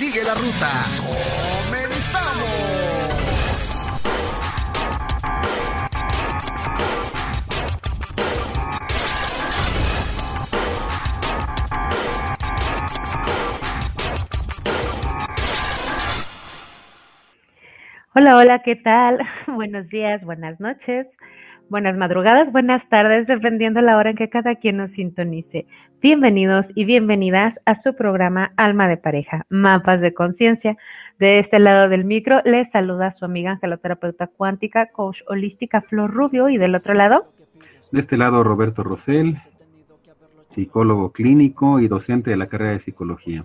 Sigue la ruta. ¡Comenzamos! Hola, hola, ¿qué tal? Buenos días, buenas noches, buenas madrugadas, buenas tardes, dependiendo la hora en que cada quien nos sintonice. Bienvenidos y bienvenidas a su programa Alma de Pareja, Mapas de Conciencia. De este lado del micro les saluda su amiga angeloterapeuta cuántica, coach holística Flor Rubio y del otro lado. De este lado Roberto Rosell, psicólogo clínico y docente de la carrera de psicología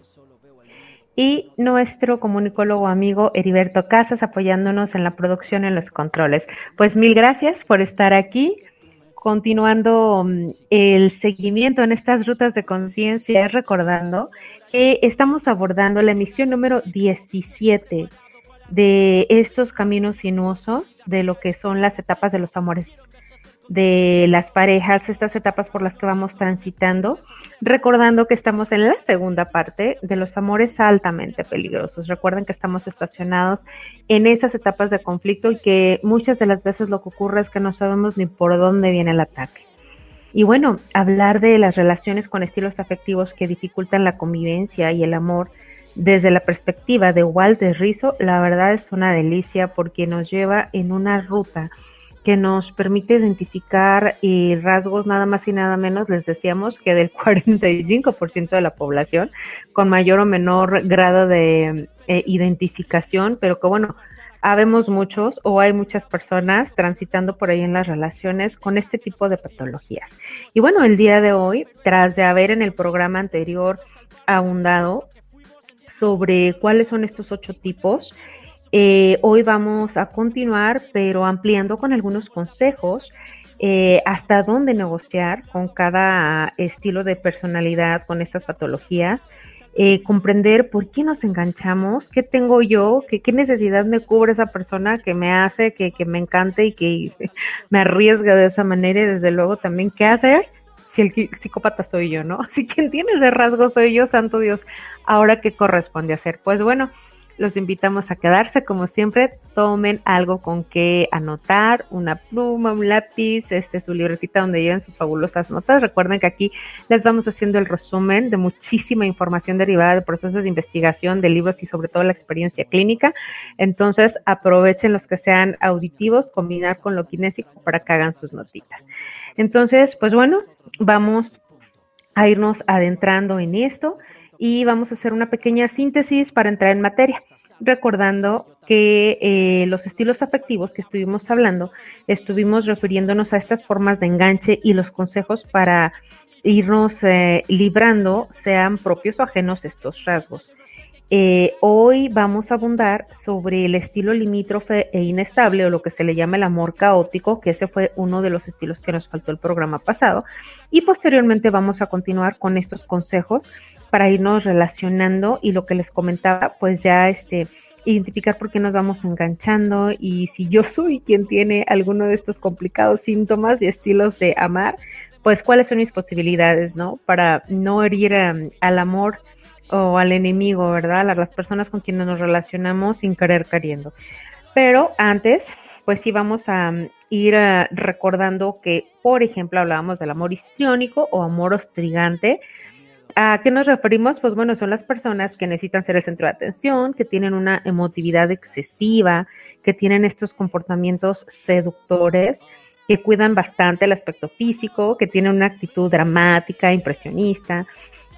y nuestro comunicólogo amigo Heriberto Casas apoyándonos en la producción en los controles. Pues mil gracias por estar aquí. Continuando um, el seguimiento en estas rutas de conciencia, recordando que estamos abordando la emisión número 17 de estos caminos sinuosos, de lo que son las etapas de los amores de las parejas, estas etapas por las que vamos transitando, recordando que estamos en la segunda parte de los amores altamente peligrosos. Recuerden que estamos estacionados en esas etapas de conflicto y que muchas de las veces lo que ocurre es que no sabemos ni por dónde viene el ataque. Y bueno, hablar de las relaciones con estilos afectivos que dificultan la convivencia y el amor desde la perspectiva de Walter Rizzo, la verdad es una delicia porque nos lleva en una ruta que nos permite identificar y rasgos nada más y nada menos, les decíamos que del 45% de la población con mayor o menor grado de eh, identificación, pero que bueno, habemos muchos o hay muchas personas transitando por ahí en las relaciones con este tipo de patologías. Y bueno, el día de hoy, tras de haber en el programa anterior abundado sobre cuáles son estos ocho tipos, eh, hoy vamos a continuar, pero ampliando con algunos consejos eh, hasta dónde negociar con cada estilo de personalidad, con estas patologías, eh, comprender por qué nos enganchamos, qué tengo yo, qué, necesidad me cubre esa persona que me hace, que, que me encante y que me arriesga de esa manera y desde luego también qué hacer si el psicópata soy yo, ¿no? Si quien tiene ese rasgo soy yo, santo Dios, ahora qué corresponde hacer. Pues bueno, los invitamos a quedarse, como siempre, tomen algo con que anotar, una pluma, un lápiz, este su libretita donde lleven sus fabulosas notas. Recuerden que aquí les vamos haciendo el resumen de muchísima información derivada de procesos de investigación, de libros y sobre todo la experiencia clínica. Entonces, aprovechen los que sean auditivos, combinar con lo kinésico para que hagan sus notitas. Entonces, pues bueno, vamos a irnos adentrando en esto y vamos a hacer una pequeña síntesis para entrar en materia, recordando que eh, los estilos afectivos que estuvimos hablando, estuvimos refiriéndonos a estas formas de enganche y los consejos para irnos eh, librando, sean propios o ajenos estos rasgos. Eh, hoy vamos a abundar sobre el estilo limítrofe e inestable o lo que se le llama el amor caótico, que ese fue uno de los estilos que nos faltó el programa pasado. Y posteriormente vamos a continuar con estos consejos para irnos relacionando y lo que les comentaba, pues ya este identificar por qué nos vamos enganchando y si yo soy quien tiene alguno de estos complicados síntomas y estilos de amar, pues cuáles son mis posibilidades, ¿no? Para no herir um, al amor o al enemigo, ¿verdad? A las personas con quienes nos relacionamos sin querer queriendo. Pero antes, pues sí vamos a um, ir uh, recordando que, por ejemplo, hablábamos del amor histriónico o amor ostrigante, ¿A qué nos referimos? Pues bueno, son las personas que necesitan ser el centro de atención, que tienen una emotividad excesiva, que tienen estos comportamientos seductores, que cuidan bastante el aspecto físico, que tienen una actitud dramática, impresionista,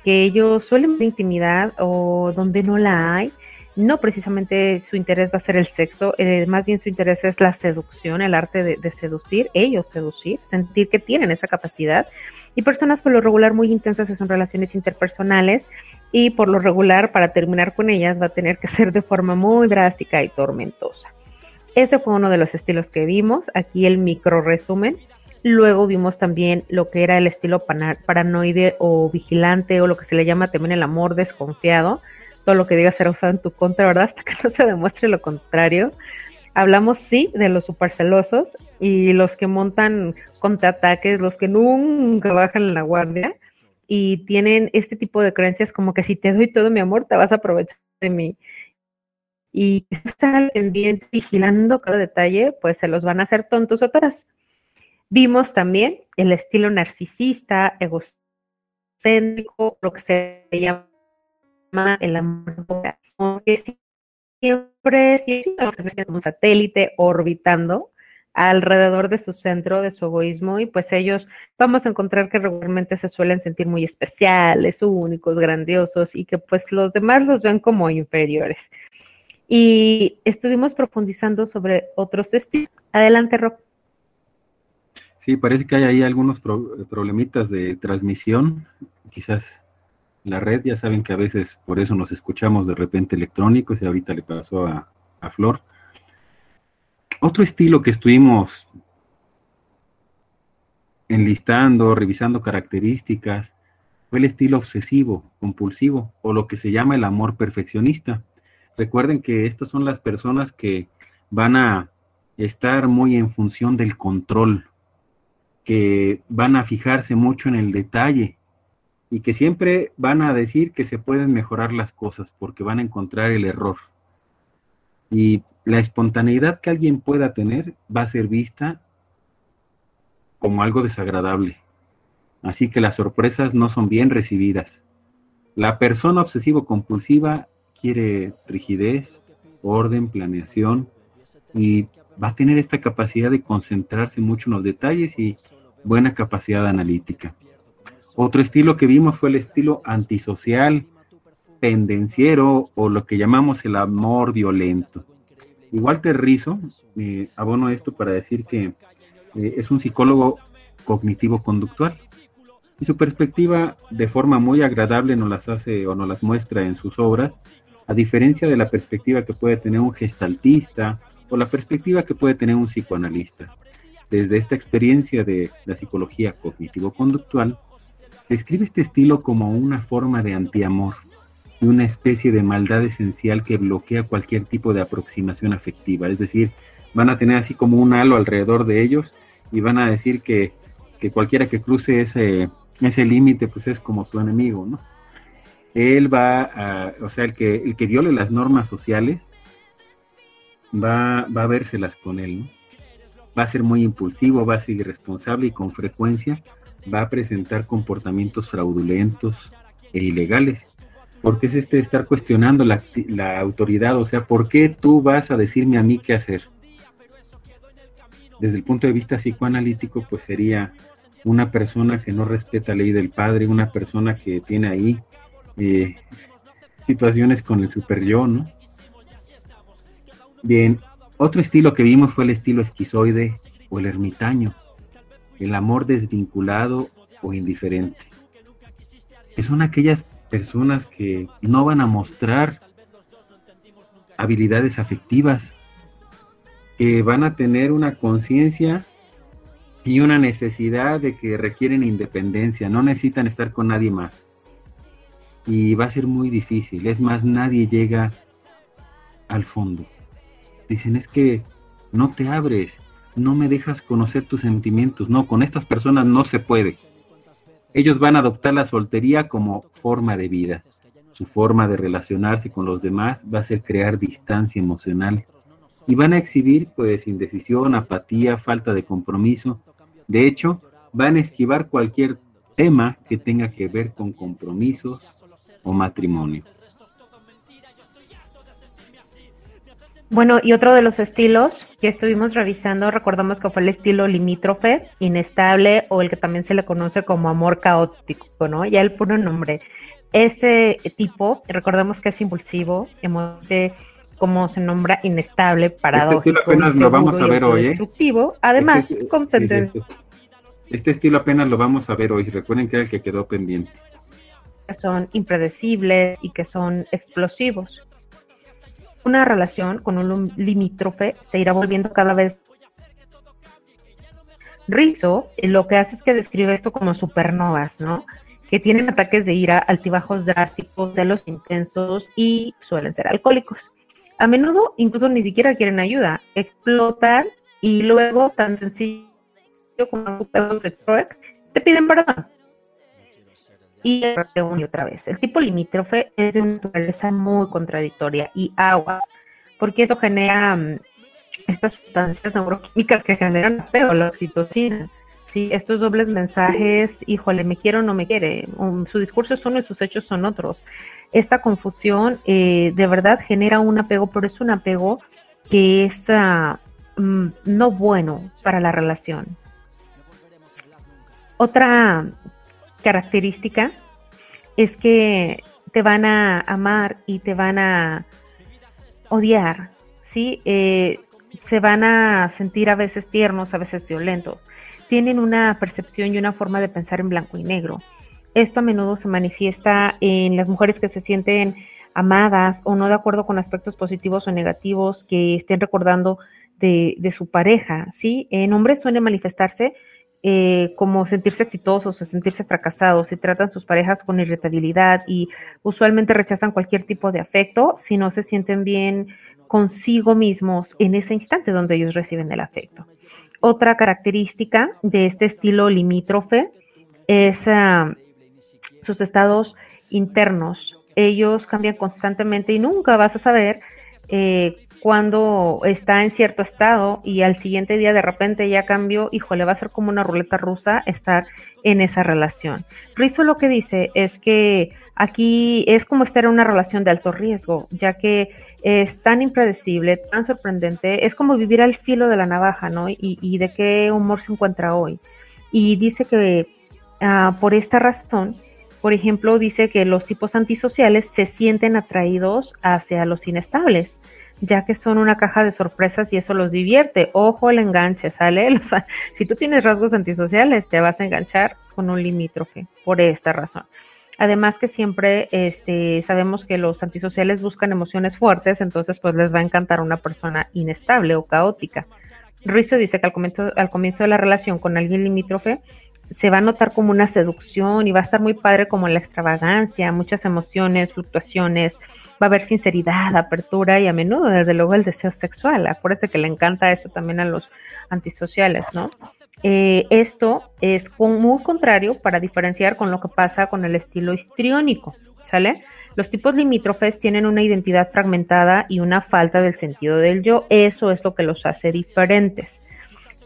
que ellos suelen ver intimidad o donde no la hay. No precisamente su interés va a ser el sexo, eh, más bien su interés es la seducción, el arte de, de seducir, ellos seducir, sentir que tienen esa capacidad. Y personas por lo regular muy intensas son relaciones interpersonales y por lo regular para terminar con ellas va a tener que ser de forma muy drástica y tormentosa. Ese fue uno de los estilos que vimos. Aquí el micro resumen. Luego vimos también lo que era el estilo paranoide o vigilante o lo que se le llama también el amor desconfiado. Todo lo que digas será usado en tu contra, ¿verdad? Hasta que no se demuestre lo contrario. Hablamos, sí, de los supercelosos y los que montan contraataques, los que nunca bajan la guardia y tienen este tipo de creencias como que si te doy todo mi amor, te vas a aprovechar de mí y estar pendiente, vigilando cada detalle, pues se los van a hacer tontos otras. Vimos también el estilo narcisista, egocéntrico, lo que se llama el amor que siempre, siempre un satélite orbitando alrededor de su centro, de su egoísmo, y pues ellos vamos a encontrar que regularmente se suelen sentir muy especiales, únicos, grandiosos, y que pues los demás los ven como inferiores y estuvimos profundizando sobre otros estilos. Adelante, Rob. Sí, parece que hay ahí algunos problemitas de transmisión, quizás la red, ya saben que a veces por eso nos escuchamos de repente electrónicos y ahorita le pasó a, a Flor. Otro estilo que estuvimos enlistando, revisando características, fue el estilo obsesivo, compulsivo, o lo que se llama el amor perfeccionista. Recuerden que estas son las personas que van a estar muy en función del control, que van a fijarse mucho en el detalle y que siempre van a decir que se pueden mejorar las cosas porque van a encontrar el error. Y la espontaneidad que alguien pueda tener va a ser vista como algo desagradable. Así que las sorpresas no son bien recibidas. La persona obsesivo-compulsiva quiere rigidez, orden, planeación y va a tener esta capacidad de concentrarse mucho en los detalles y buena capacidad analítica. Otro estilo que vimos fue el estilo antisocial, pendenciero o lo que llamamos el amor violento. Igual te Rizzo, abono esto para decir que eh, es un psicólogo cognitivo-conductual. Y su perspectiva de forma muy agradable nos las hace o nos las muestra en sus obras, a diferencia de la perspectiva que puede tener un gestaltista o la perspectiva que puede tener un psicoanalista. Desde esta experiencia de la psicología cognitivo-conductual, describe este estilo como una forma de antiamor y una especie de maldad esencial que bloquea cualquier tipo de aproximación afectiva. Es decir, van a tener así como un halo alrededor de ellos y van a decir que, que cualquiera que cruce ese, ese límite pues es como su enemigo, ¿no? él va a, o sea, el que, el que viole las normas sociales va, va a vérselas con él, ¿no? Va a ser muy impulsivo, va a ser irresponsable y con frecuencia va a presentar comportamientos fraudulentos e ilegales. Porque es este estar cuestionando la, la autoridad, o sea, ¿por qué tú vas a decirme a mí qué hacer? Desde el punto de vista psicoanalítico, pues sería una persona que no respeta la ley del padre, una persona que tiene ahí eh, situaciones con el super yo, ¿no? Bien, otro estilo que vimos fue el estilo esquizoide o el ermitaño, el amor desvinculado o indiferente. Que son aquellas personas que no van a mostrar habilidades afectivas, que van a tener una conciencia y una necesidad de que requieren independencia, no necesitan estar con nadie más y va a ser muy difícil. Es más, nadie llega al fondo. Dicen, es que no te abres, no me dejas conocer tus sentimientos. No, con estas personas no se puede. Ellos van a adoptar la soltería como forma de vida. Su forma de relacionarse con los demás va a ser crear distancia emocional. Y van a exhibir pues indecisión, apatía, falta de compromiso. De hecho, van a esquivar cualquier tema que tenga que ver con compromisos o matrimonio. Bueno, y otro de los estilos que estuvimos revisando, recordamos que fue el estilo limítrofe, inestable o el que también se le conoce como amor caótico, ¿no? Ya el puro nombre. Este tipo, recordemos que es impulsivo, de como se nombra inestable, paradójico, este estilo apenas lo vamos a ver hoy, ¿eh? destructivo, además Este- con este- este estilo apenas lo vamos a ver hoy. Recuerden que era el que quedó pendiente. que son impredecibles y que son explosivos. Una relación con un limítrofe se irá volviendo cada vez Rizzo lo que hace es que describe esto como supernovas, ¿no? Que tienen ataques de ira, altibajos drásticos, celos intensos y suelen ser alcohólicos. A menudo incluso ni siquiera quieren ayuda, explotan y luego tan sencillo como un pedo de te piden perdón y de una y otra vez. El tipo limítrofe es de una naturaleza muy contradictoria y aguas, porque esto genera mm, estas sustancias neuroquímicas que generan apego, la oxitocina. Sí, estos dobles mensajes, híjole, me quiero o no me quiere, su discurso es uno y sus hechos son otros. Esta confusión eh, de verdad genera un apego, pero es un apego que es ah, mm, no bueno para la relación. Otra característica es que te van a amar y te van a odiar, ¿sí? Eh, se van a sentir a veces tiernos, a veces violentos. Tienen una percepción y una forma de pensar en blanco y negro. Esto a menudo se manifiesta en las mujeres que se sienten amadas o no de acuerdo con aspectos positivos o negativos que estén recordando de, de su pareja, ¿sí? En hombres suele manifestarse eh, como sentirse exitosos o sentirse fracasados, si tratan sus parejas con irritabilidad y usualmente rechazan cualquier tipo de afecto si no se sienten bien consigo mismos en ese instante donde ellos reciben el afecto. Otra característica de este estilo limítrofe es ah, sus estados internos. Ellos cambian constantemente y nunca vas a saber eh, cuando está en cierto estado y al siguiente día de repente ya cambió, híjole, va a ser como una ruleta rusa estar en esa relación. Rizzo lo que dice es que aquí es como estar en una relación de alto riesgo, ya que es tan impredecible, tan sorprendente, es como vivir al filo de la navaja, ¿no? Y, y de qué humor se encuentra hoy. Y dice que ah, por esta razón, por ejemplo, dice que los tipos antisociales se sienten atraídos hacia los inestables ya que son una caja de sorpresas y eso los divierte. Ojo el enganche, ¿sale? Si tú tienes rasgos antisociales, te vas a enganchar con un limítrofe por esta razón. Además que siempre este, sabemos que los antisociales buscan emociones fuertes, entonces pues les va a encantar una persona inestable o caótica. Rizzo dice que al comienzo, al comienzo de la relación con alguien limítrofe se va a notar como una seducción y va a estar muy padre como la extravagancia, muchas emociones, fluctuaciones, va a haber sinceridad, apertura y a menudo, desde luego, el deseo sexual. Acuérdense que le encanta esto también a los antisociales, ¿no? Eh, esto es muy contrario para diferenciar con lo que pasa con el estilo histriónico, ¿sale? Los tipos limítrofes tienen una identidad fragmentada y una falta del sentido del yo. Eso es lo que los hace diferentes.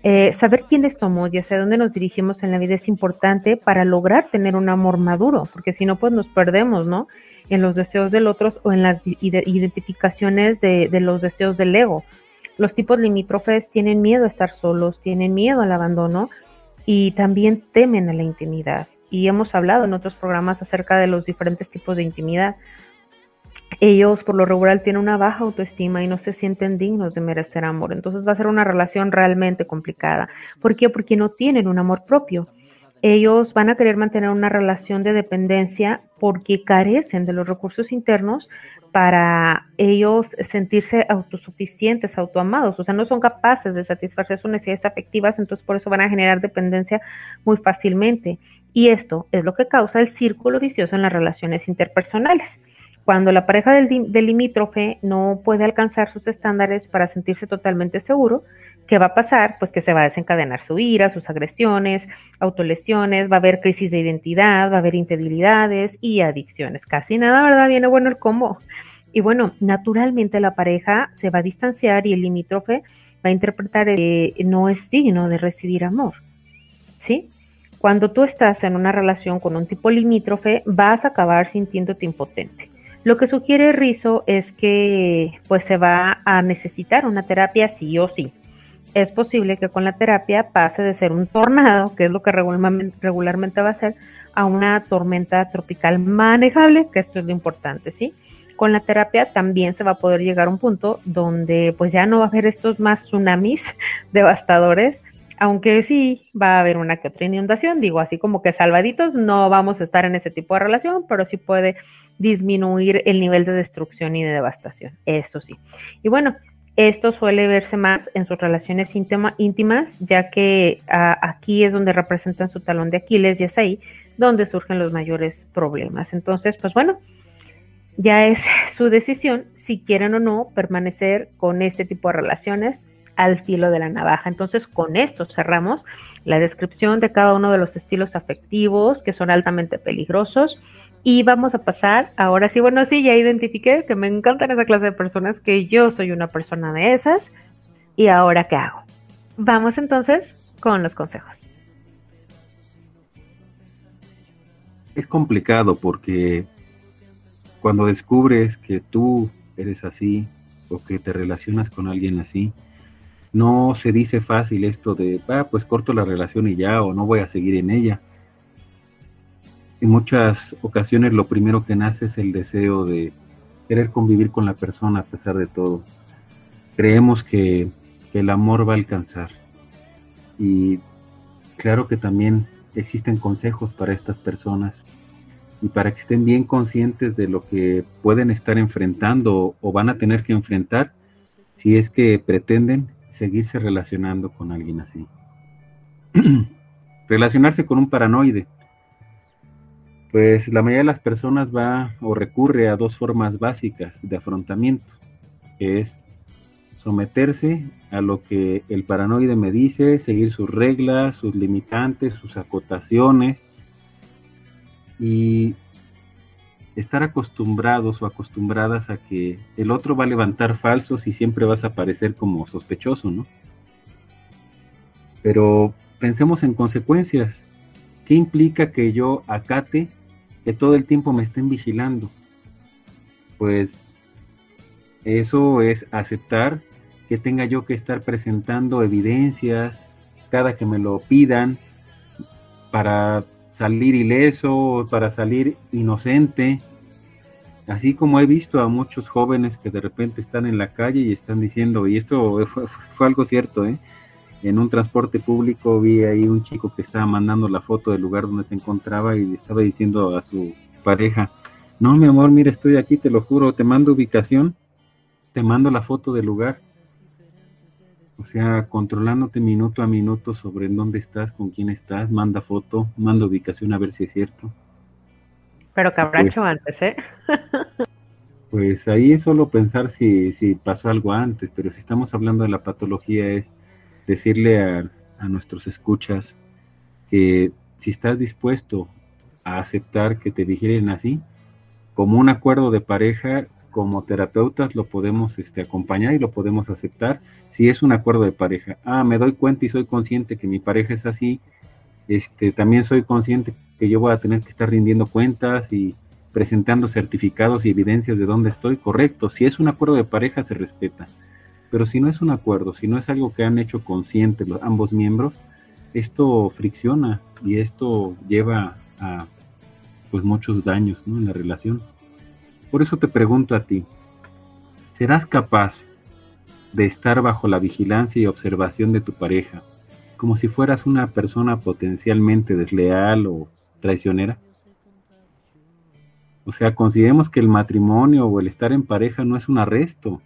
Eh, saber quiénes somos y hacia dónde nos dirigimos en la vida es importante para lograr tener un amor maduro, porque si no, pues nos perdemos, ¿no? En los deseos del otro o en las ide- identificaciones de, de los deseos del ego. Los tipos limítrofes tienen miedo a estar solos, tienen miedo al abandono y también temen a la intimidad. Y hemos hablado en otros programas acerca de los diferentes tipos de intimidad. Ellos por lo regular tienen una baja autoestima y no se sienten dignos de merecer amor. Entonces va a ser una relación realmente complicada. ¿Por qué? Porque no tienen un amor propio. Ellos van a querer mantener una relación de dependencia porque carecen de los recursos internos para ellos sentirse autosuficientes, autoamados, o sea, no son capaces de satisfacer sus necesidades afectivas, entonces por eso van a generar dependencia muy fácilmente. Y esto es lo que causa el círculo vicioso en las relaciones interpersonales. Cuando la pareja del, del limítrofe no puede alcanzar sus estándares para sentirse totalmente seguro, ¿qué va a pasar? Pues que se va a desencadenar su ira, sus agresiones, autolesiones, va a haber crisis de identidad, va a haber infidelidades y adicciones. Casi nada, ¿verdad? Viene bueno el combo. Y bueno, naturalmente la pareja se va a distanciar y el limítrofe va a interpretar que no es digno de recibir amor. ¿Sí? Cuando tú estás en una relación con un tipo limítrofe, vas a acabar sintiéndote impotente. Lo que sugiere Rizo es que pues se va a necesitar una terapia sí o sí. Es posible que con la terapia pase de ser un tornado, que es lo que regularmente, va a ser, a una tormenta tropical manejable, que esto es lo importante, ¿sí? Con la terapia también se va a poder llegar a un punto donde pues ya no va a haber estos más tsunamis devastadores, aunque sí va a haber una que otra inundación, digo, así como que salvaditos, no vamos a estar en ese tipo de relación, pero sí puede disminuir el nivel de destrucción y de devastación, eso sí. Y bueno, esto suele verse más en sus relaciones íntimas, ya que ah, aquí es donde representan su talón de Aquiles y es ahí donde surgen los mayores problemas. Entonces, pues bueno, ya es su decisión si quieren o no permanecer con este tipo de relaciones al filo de la navaja. Entonces, con esto cerramos la descripción de cada uno de los estilos afectivos que son altamente peligrosos. Y vamos a pasar, ahora sí, bueno, sí, ya identifiqué que me encantan esa clase de personas, que yo soy una persona de esas. ¿Y ahora qué hago? Vamos entonces con los consejos. Es complicado porque cuando descubres que tú eres así o que te relacionas con alguien así, no se dice fácil esto de, ah, pues corto la relación y ya, o no voy a seguir en ella. En muchas ocasiones lo primero que nace es el deseo de querer convivir con la persona a pesar de todo. Creemos que, el amor va a alcanzar. Y claro que también existen consejos para estas personas y para que estén bien conscientes de lo que pueden estar enfrentando o van a tener que enfrentar si es que pretenden seguirse relacionando con alguien así. Relacionarse con un paranoide. Pues la mayoría de las personas va o recurre a dos formas básicas de afrontamiento, que es someterse a lo que el paranoide me dice, seguir sus reglas, sus limitantes, sus acotaciones y estar acostumbrados o acostumbradas a que el otro va a levantar falsos y siempre vas a parecer como sospechoso, ¿no? Pero pensemos en consecuencias. ¿Qué implica que yo acate que todo el tiempo me estén vigilando? Pues eso es aceptar que tenga yo que estar presentando evidencias cada que me lo pidan para salir ileso, para salir inocente. Así como he visto a muchos jóvenes que de repente están en la calle y están diciendo, y esto fue, algo cierto, ¿eh? En un transporte público vi ahí un chico que estaba mandando la foto del lugar donde se encontraba y estaba diciendo a su pareja, no mi amor, mira, estoy aquí, te lo juro, te mando ubicación, te mando la foto del lugar o sea, controlándote minuto a minuto sobre en dónde estás, con quién estás, manda foto, manda ubicación a ver si es cierto. Pero habrá pues antes, ¿eh? pues ahí es solo pensar si, si pasó algo antes, pero si estamos hablando de la patología es decirle a, nuestros escuchas que si estás dispuesto a aceptar que te digieren así, como un acuerdo de pareja, como terapeutas lo podemos este, acompañar y lo podemos aceptar si es un acuerdo de pareja. Ah, me doy cuenta y soy consciente que mi pareja es así. Este, también soy consciente que yo voy a tener que estar rindiendo cuentas y presentando certificados y evidencias de dónde estoy. Correcto, si es un acuerdo de pareja se respeta. Pero si no es un acuerdo, si no es algo que han hecho conscientes los, ambos miembros, esto fricciona y esto lleva a pues muchos daños en la relación. Por eso te pregunto a ti, ¿serás capaz de estar bajo la vigilancia y observación de tu pareja como si fueras una persona potencialmente desleal o traicionera? O sea, consideremos que el matrimonio o el estar en pareja no es un arresto,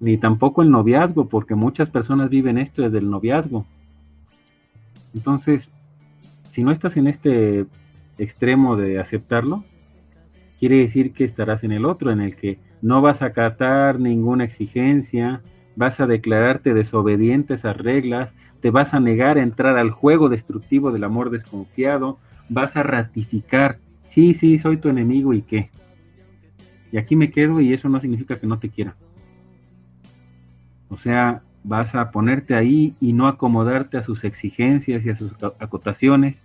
ni tampoco el noviazgo, porque muchas personas viven esto desde el noviazgo. Entonces, si no estás en este extremo de aceptarlo, quiere decir que estarás en el otro, en el que no vas a acatar ninguna exigencia, vas a declararte desobediente a esas reglas, te vas a negar a entrar al juego destructivo del amor desconfiado, vas a ratificar, sí, sí, soy tu enemigo y qué. Y aquí me quedo y eso no significa que no te quiera. O sea, vas a ponerte ahí y no acomodarte a sus exigencias y a sus acotaciones,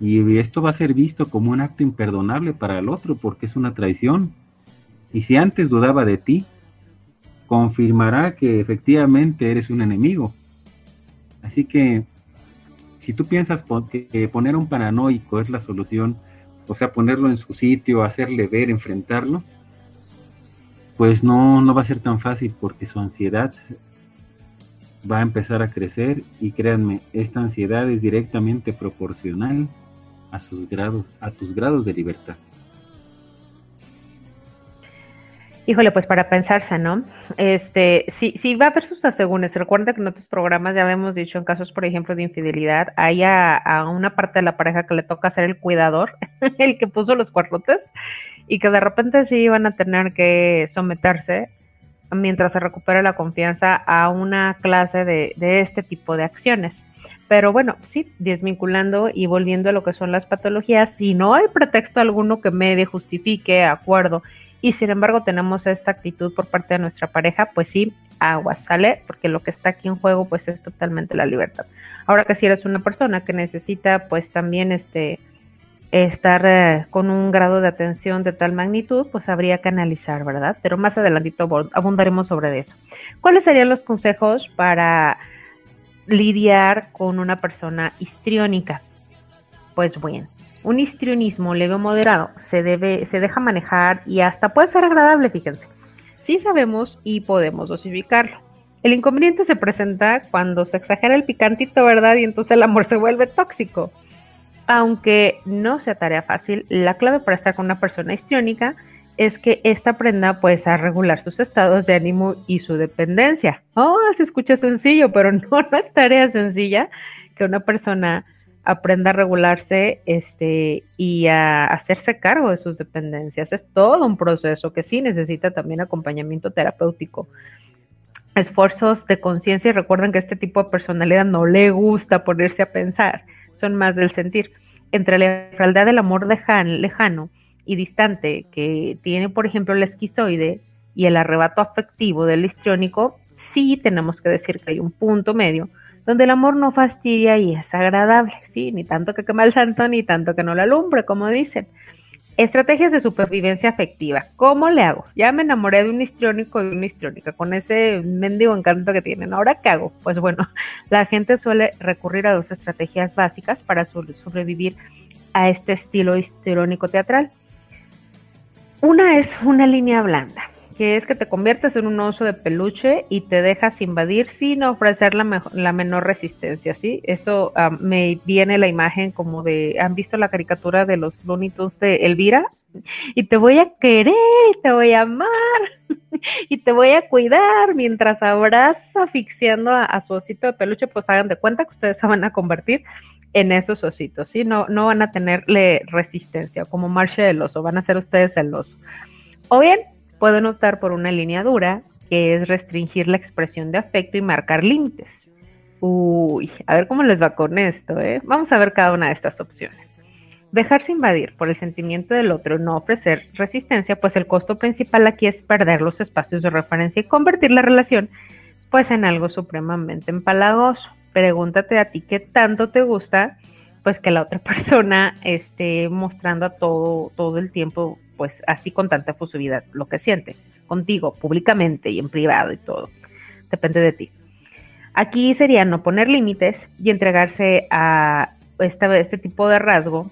Y esto va a ser visto como un acto imperdonable para el otro porque es una traición. Y si antes dudaba de ti, confirmará que efectivamente eres un enemigo. Así que si tú piensas que poner a un paranoico es la solución, o sea, ponerlo en su sitio, hacerle ver, enfrentarlo, pues no, no va a ser tan fácil porque su ansiedad va a empezar a crecer y créanme, esta ansiedad es directamente proporcional a sus grados, a tus grados de libertad. Híjole, pues para pensarse, ¿no? Este, si, si va a haber sus asegúnes, recuerda que en otros programas ya habíamos dicho en casos, por ejemplo, de infidelidad, hay a, una parte de la pareja que le toca ser el cuidador, el que puso los cuartotes, y que de repente sí van a tener que someterse mientras se recupera la confianza a una clase de, de este tipo de acciones. Pero bueno, sí, desvinculando y volviendo a lo que son las patologías, si no hay pretexto alguno que medie, justifique, acuerdo, y sin embargo tenemos esta actitud por parte de nuestra pareja, pues sí, agua, ¿sale? Porque lo que está aquí en juego pues es totalmente la libertad. Ahora que si eres una persona que necesita pues también este estar eh, con un grado de atención de tal magnitud, pues habría que analizar, ¿verdad? Pero más adelantito abundaremos sobre eso. ¿Cuáles serían los consejos para lidiar con una persona histriónica? Pues bueno, un histrionismo leve o moderado se, debe, se deja manejar y hasta puede ser agradable, fíjense. Sí sabemos y podemos dosificarlo. El inconveniente se presenta cuando se exagera el picantito, ¿verdad? Y entonces el amor se vuelve tóxico. Aunque no sea tarea fácil, la clave para estar con una persona histriónica es que ésta aprenda pues a regular sus estados de ánimo y su dependencia. Oh, se escucha sencillo, pero no, no es tarea sencilla que una persona aprenda a regularse este, y a hacerse cargo de sus dependencias. Es todo un proceso que sí necesita también acompañamiento terapéutico. Esfuerzos de conciencia y recuerden que este tipo de personalidad no le gusta ponerse a pensar, son más del sentir. Entre la frialdad del amor lejano y distante que tiene, por ejemplo, el esquizoide y el arrebato afectivo del histriónico, sí tenemos que decir que hay un punto medio donde el amor no fastidia y es agradable, ¿sí? Ni tanto que quema el santo, ni tanto que no lo alumbre, como dicen. Estrategias de supervivencia afectiva. ¿Cómo le hago? Ya me enamoré de un histriónico y una histriónica con ese mendigo encanto que tienen. ¿Ahora qué hago? Pues bueno, la gente suele recurrir a dos estrategias básicas para sobrevivir a este estilo histriónico teatral. Una es una línea blanda que es que te conviertes en un oso de peluche y te dejas invadir sin ofrecer la, la menor resistencia, ¿sí? Eso ah, me viene la imagen como de, ¿han visto la caricatura de los Looney de Elvira? Y te voy a querer, te voy a amar y te voy a cuidar mientras abraza asfixiando a, su osito de peluche, pues hagan de cuenta que ustedes se van a convertir en esos ositos, ¿sí? No, no van a tenerle resistencia, como Marcia el oso, van a ser ustedes el oso. O bien, pueden optar por una línea dura, que es restringir la expresión de afecto y marcar límites. Uy, a ver cómo les va con esto, ¿eh? Vamos a ver cada una de estas opciones. Dejarse invadir por el sentimiento del otro, no ofrecer resistencia, pues el costo principal aquí es perder los espacios de referencia y convertir la relación pues en algo supremamente empalagoso. Pregúntate a ti qué tanto te gusta pues que la otra persona esté mostrando a todo, todo el tiempo pues así con tanta efusividad lo que siente contigo públicamente y en privado y todo. Depende de ti. Aquí sería no poner límites y entregarse a este, este tipo de rasgo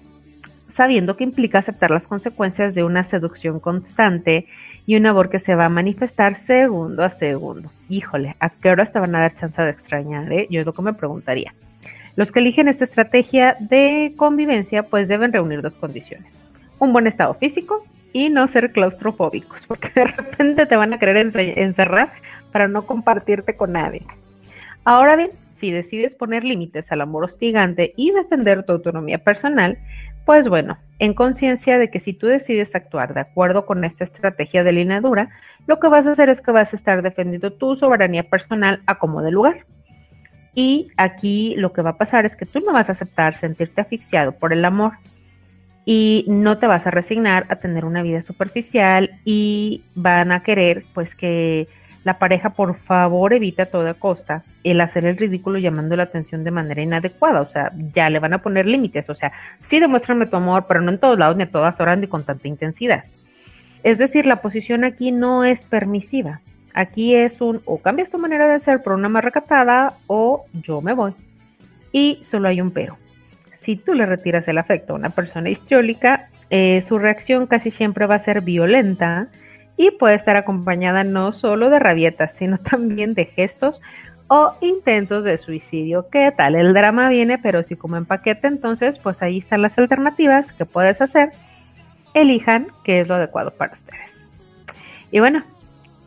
sabiendo que implica aceptar las consecuencias de una seducción constante y un amor que se va a manifestar segundo a segundo. Híjole, ¿a qué horas te van a dar chance de extrañar? Eh? Yo es lo que me preguntaría. Los que eligen esta estrategia de convivencia pues deben reunir dos condiciones. Un buen estado físico y no ser claustrofóbicos, porque de repente te van a querer encerrar para no compartirte con nadie. Ahora bien, si decides poner límites al amor hostigante y defender tu autonomía personal, pues bueno, en conciencia de que si tú decides actuar de acuerdo con esta estrategia de línea dura, lo que vas a hacer es que vas a estar defendiendo tu soberanía personal a como de lugar. Y aquí lo que va a pasar es que tú no vas a aceptar sentirte asfixiado por el amor, y no te vas a resignar a tener una vida superficial y van a querer pues que la pareja por favor evita a toda costa el hacer el ridículo llamando la atención de manera inadecuada, o sea, ya le van a poner límites, o sea, sí demuéstrame tu amor, pero no en todos lados ni a todas horas ni con tanta intensidad. Es decir, la posición aquí no es permisiva. Aquí es un o cambias tu manera de ser por una más recatada o yo me voy. Y solo hay un pero. Si tú le retiras el afecto a una persona histriólica, eh, su reacción casi siempre va a ser violenta y puede estar acompañada no solo de rabietas, sino también de gestos o intentos de suicidio. ¿Qué tal? El drama viene, pero si como en paquete, entonces pues ahí están las alternativas que puedes hacer. Elijan qué es lo adecuado para ustedes. Y bueno,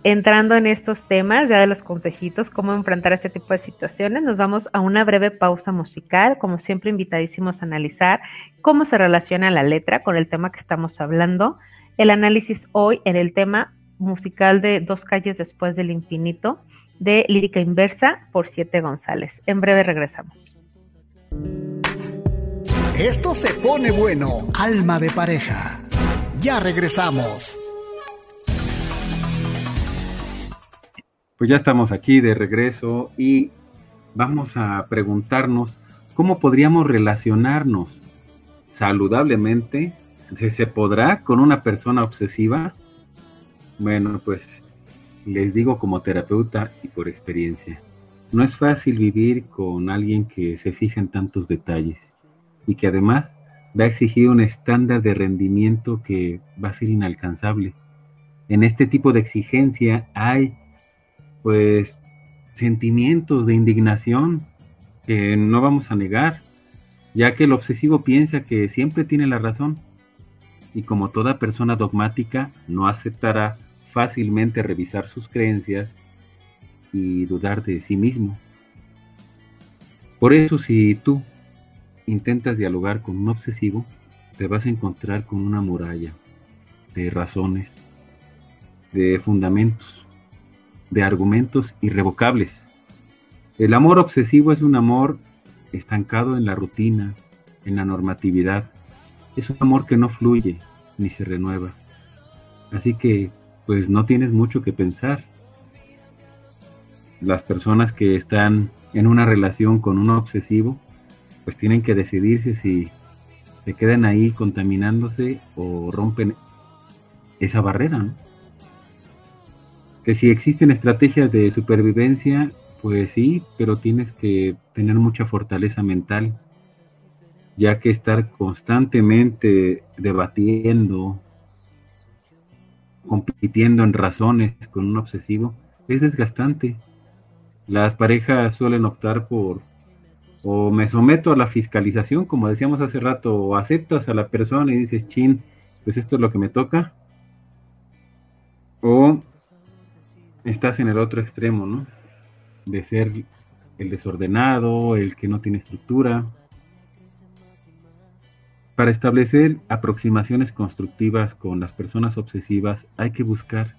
entrando en estos temas, ya de los consejitos, cómo enfrentar este tipo de situaciones, nos vamos a una breve pausa musical, como siempre invitadísimos a analizar cómo se relaciona la letra con el tema que estamos hablando. El análisis hoy en el tema musical de Dos calles después del infinito, de Lírica Inversa por Siete González. En breve regresamos. Esto se pone bueno, alma de pareja. Ya regresamos. Pues ya estamos aquí de regreso y vamos a preguntarnos cómo podríamos relacionarnos saludablemente. ¿Se, podrá con una persona obsesiva? Bueno, pues les digo como terapeuta y por experiencia, no es fácil vivir con alguien que se fija en tantos detalles y que además va a exigir un estándar de rendimiento que va a ser inalcanzable. En este tipo de exigencia hay pues sentimientos de indignación que no vamos a negar, ya que el obsesivo piensa que siempre tiene la razón y como toda persona dogmática no aceptará fácilmente revisar sus creencias y dudar de sí mismo. Por eso si tú intentas dialogar con un obsesivo, te vas a encontrar con una muralla de razones, de fundamentos de argumentos irrevocables. El amor obsesivo es un amor estancado en la rutina, en la normatividad. Es un amor que no fluye ni se renueva. Así que, pues no tienes mucho que pensar. Las personas que están en una relación con un obsesivo, pues tienen que decidirse si se quedan ahí contaminándose o rompen esa barrera. ¿no? Que si existen estrategias de supervivencia, pues sí, pero tienes que tener mucha fortaleza mental, ya que estar constantemente debatiendo, compitiendo en razones con un obsesivo, es desgastante. Las parejas suelen optar por o me someto a la fiscalización, como decíamos hace rato, o aceptas a la persona y dices, chin, pues esto es lo que me toca, o estás en el otro extremo, ¿no? De ser el desordenado, el que no tiene estructura. Para establecer aproximaciones constructivas con las personas obsesivas hay que buscar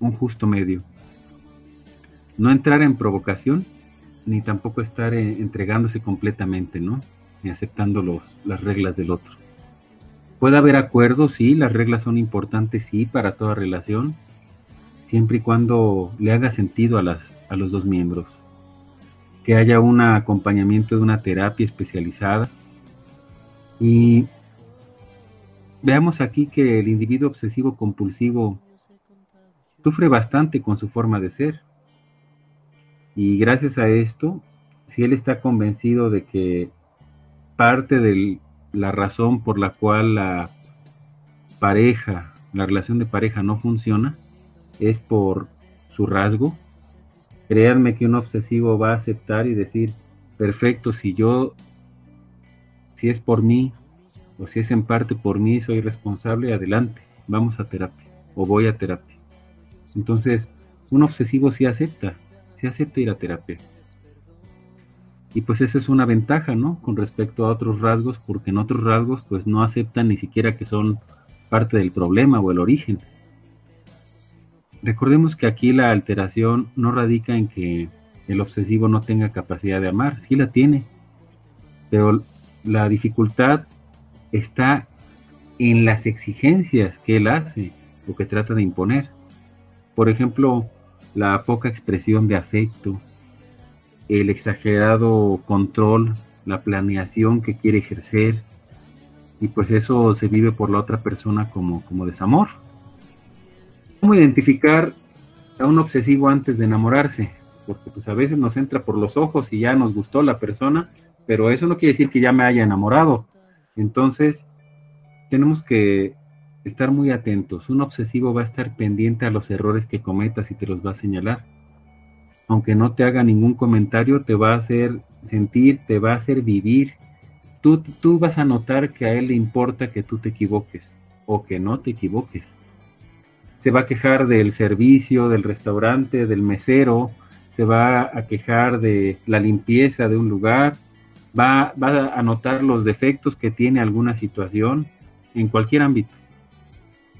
un justo medio. No entrar en provocación, ni tampoco estar entregándose completamente, ¿no? Ni aceptando los, las reglas del otro. Puede haber acuerdos, sí, las reglas son importantes, sí, para toda relación, siempre y cuando le haga sentido a, las, a los dos miembros. Que haya un acompañamiento de una terapia especializada. Y veamos aquí que el individuo obsesivo compulsivo sufre bastante con su forma de ser. Y gracias a esto, si él está convencido de que parte de la razón por la cual la pareja, la relación de pareja no funciona, es por su rasgo. Créanme que un obsesivo va a aceptar y decir, perfecto, si yo, si es por mí, o si es en parte por mí, soy responsable, adelante, vamos a terapia, o voy a terapia. Entonces, un obsesivo sí acepta, sí acepta ir a terapia. Y pues eso es una ventaja, ¿no? Con respecto a otros rasgos, porque en otros rasgos pues no aceptan ni siquiera que son parte del problema o el origen. Recordemos que aquí la alteración no radica en que el obsesivo no tenga capacidad de amar, sí la tiene, pero la dificultad está en las exigencias que él hace o que trata de imponer. Por ejemplo, la poca expresión de afecto, el exagerado control, la planeación que quiere ejercer, y pues eso se vive por la otra persona como, como desamor. ¿Cómo identificar a un obsesivo antes de enamorarse? Porque pues a veces nos entra por los ojos y ya nos gustó la persona, pero eso no quiere decir que ya me haya enamorado. Entonces, tenemos que estar muy atentos. Un obsesivo va a estar pendiente a los errores que cometas y te los va a señalar. Aunque no te haga ningún comentario, te va a hacer sentir, te va a hacer vivir. Tú, tú vas a notar que a él le importa que tú te equivoques o que no te equivoques. Se va a quejar del servicio, del restaurante, del mesero, se va a quejar de la limpieza de un lugar, va, va a notar los defectos que tiene alguna situación en cualquier ámbito.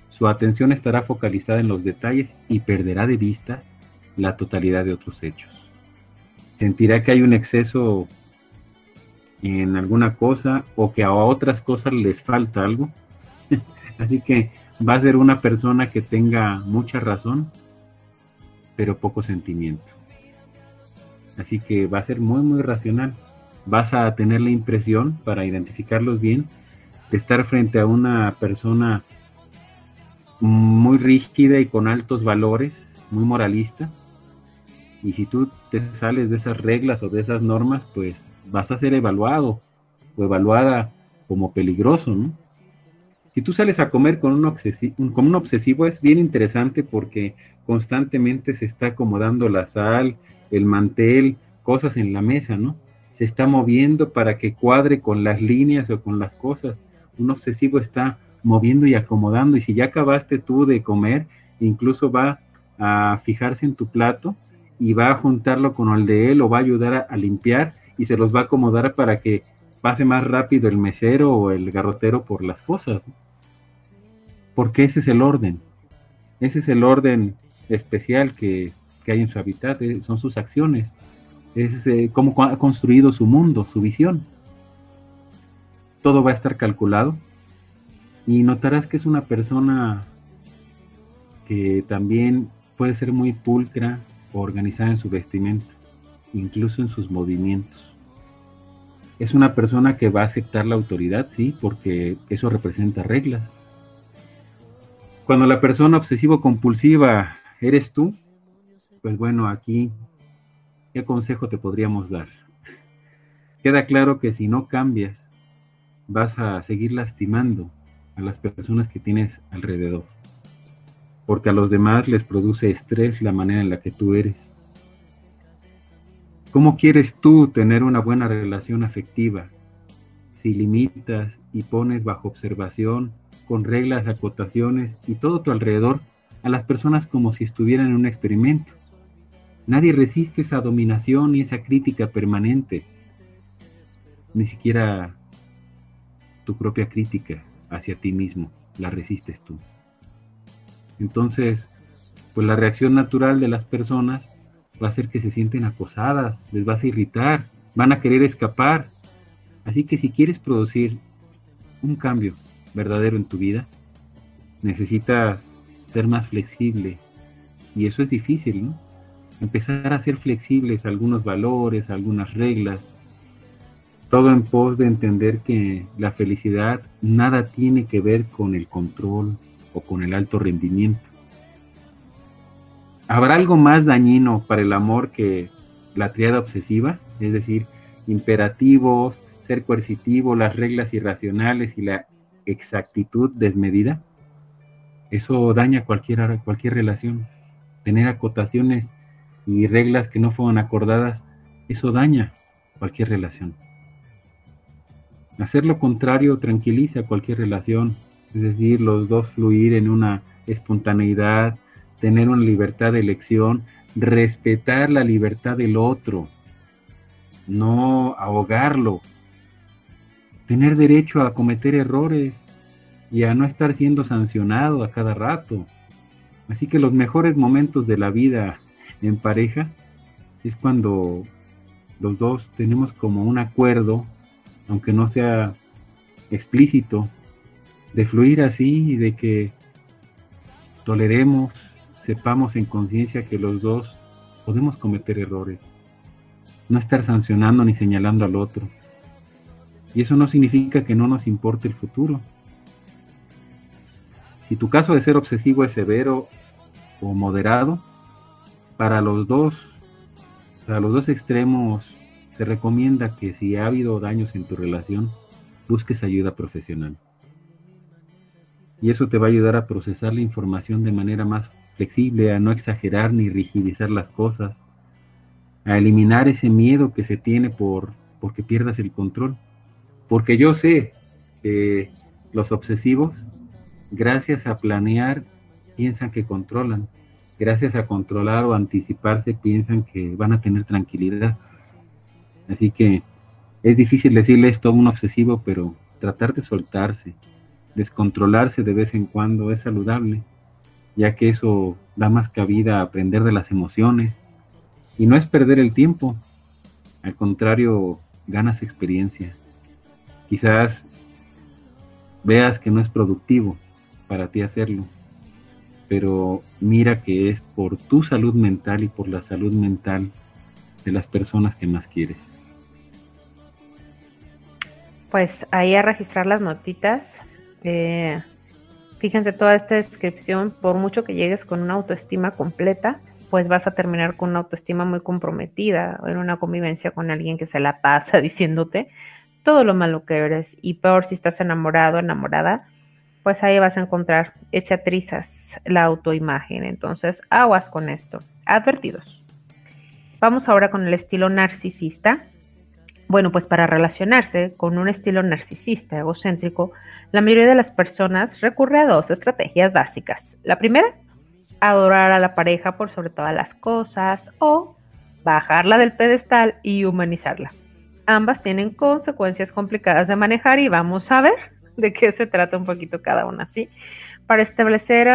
Su atención estará focalizada en los detalles y perderá de vista la totalidad de otros hechos. Sentirá que hay un exceso en alguna cosa o que a otras cosas les falta algo. Así que va a ser una persona que tenga mucha razón, pero poco sentimiento. Así que va a ser muy, muy racional. Vas a tener la impresión, para identificarlos bien, de estar frente a una persona muy rígida y con altos valores, muy moralista. Y si tú te sales de esas reglas o de esas normas, pues vas a ser evaluado o evaluada como peligroso, ¿no? Si tú sales a comer con un, obsesivo, con un obsesivo es bien interesante porque constantemente se está acomodando la sal, el mantel, cosas en la mesa, ¿no? Se está moviendo para que cuadre con las líneas o con las cosas. Un obsesivo está moviendo y acomodando y si ya acabaste tú de comer, incluso va a fijarse en tu plato y va a juntarlo con el de él o va a ayudar a, a limpiar y se los va a acomodar para que pase más rápido el mesero o el garrotero por las cosas. ¿no? Porque ese es el orden. Ese es el orden especial que, que hay en su hábitat, eh, son sus acciones. Es eh, cómo ha construido su mundo, su visión. Todo va a estar calculado y notarás que es una persona que también puede ser muy pulcra organizada en su vestimenta, incluso en sus movimientos. Es una persona que va a aceptar la autoridad, sí, porque eso representa reglas. Cuando la persona obsesivo-compulsiva eres tú, pues bueno, aquí, ¿qué consejo te podríamos dar? Queda claro que si no cambias, vas a seguir lastimando a las personas que tienes alrededor, porque a los demás les produce estrés la manera en la que tú eres. ¿Cómo quieres tú tener una buena relación afectiva si limitas y pones bajo observación con reglas, acotaciones y todo tu alrededor a las personas como si estuvieran en un experimento. Nadie resiste esa dominación y esa crítica permanente, ni siquiera tu propia crítica hacia ti mismo la resistes tú. Entonces, pues la reacción natural de las personas va a ser que se sienten acosadas, les vas a irritar, van a querer escapar. Así que si quieres producir un cambio verdadero en tu vida, necesitas ser más flexible. Y eso es difícil, ¿no? Empezar a ser flexibles algunos valores, algunas reglas. Todo en pos de entender que la felicidad nada tiene que ver con el control o con el alto rendimiento. ¿Habrá algo más dañino para el amor que la triada obsesiva? Es decir, imperativos, ser coercitivo, las reglas irracionales y la exactitud desmedida, eso daña cualquier, cualquier relación. Tener acotaciones y reglas que no fueron acordadas, eso daña cualquier relación. Hacer lo contrario tranquiliza cualquier relación, es decir, los dos fluir en una espontaneidad, tener una libertad de elección, respetar la libertad del otro, no ahogarlo, tener derecho a cometer errores y a no estar siendo sancionado a cada rato. Así que los mejores momentos de la vida en pareja es cuando los dos tenemos como un acuerdo, aunque no sea explícito, de fluir así y de que toleremos, sepamos en conciencia que los dos podemos cometer errores. No estar sancionando ni señalando al otro. Y eso no significa que no nos importe el futuro. Si tu caso de ser obsesivo es severo o moderado, para los dos, para los dos extremos se recomienda que si ha habido daños en tu relación, busques ayuda profesional. Y eso te va a ayudar a procesar la información de manera más flexible, a no exagerar ni rigidizar las cosas, a eliminar ese miedo que se tiene por porque pierdas el control. Porque yo sé que los obsesivos, gracias a planear, piensan que controlan. Gracias a controlar o anticiparse, piensan que van a tener tranquilidad. Así que es difícil decirle esto a un obsesivo, pero tratar de soltarse, descontrolarse de vez en cuando es saludable, ya que eso da más cabida a aprender de las emociones. Y no es perder el tiempo, al contrario, ganas experiencia. Quizás veas que no es productivo para ti hacerlo, pero mira que es por tu salud mental y por la salud mental de las personas que más quieres. Pues ahí a registrar las notitas. Eh, fíjense toda esta descripción, por mucho que llegues con una autoestima completa, pues vas a terminar con una autoestima muy comprometida en una convivencia con alguien que se la pasa diciéndote todo lo malo que eres. Y peor si estás enamorado, enamorada, pues ahí vas a encontrar hecha trizas la autoimagen. Entonces, aguas con esto. Advertidos. Vamos ahora con el estilo narcisista. Bueno, pues para relacionarse con un estilo narcisista egocéntrico, la mayoría de las personas recurre a dos estrategias básicas. La primera, adorar a la pareja por sobre todas las cosas o bajarla del pedestal y humanizarla. Ambas tienen consecuencias complicadas de manejar y vamos a ver de qué se trata un poquito cada una, ¿sí? Para establecer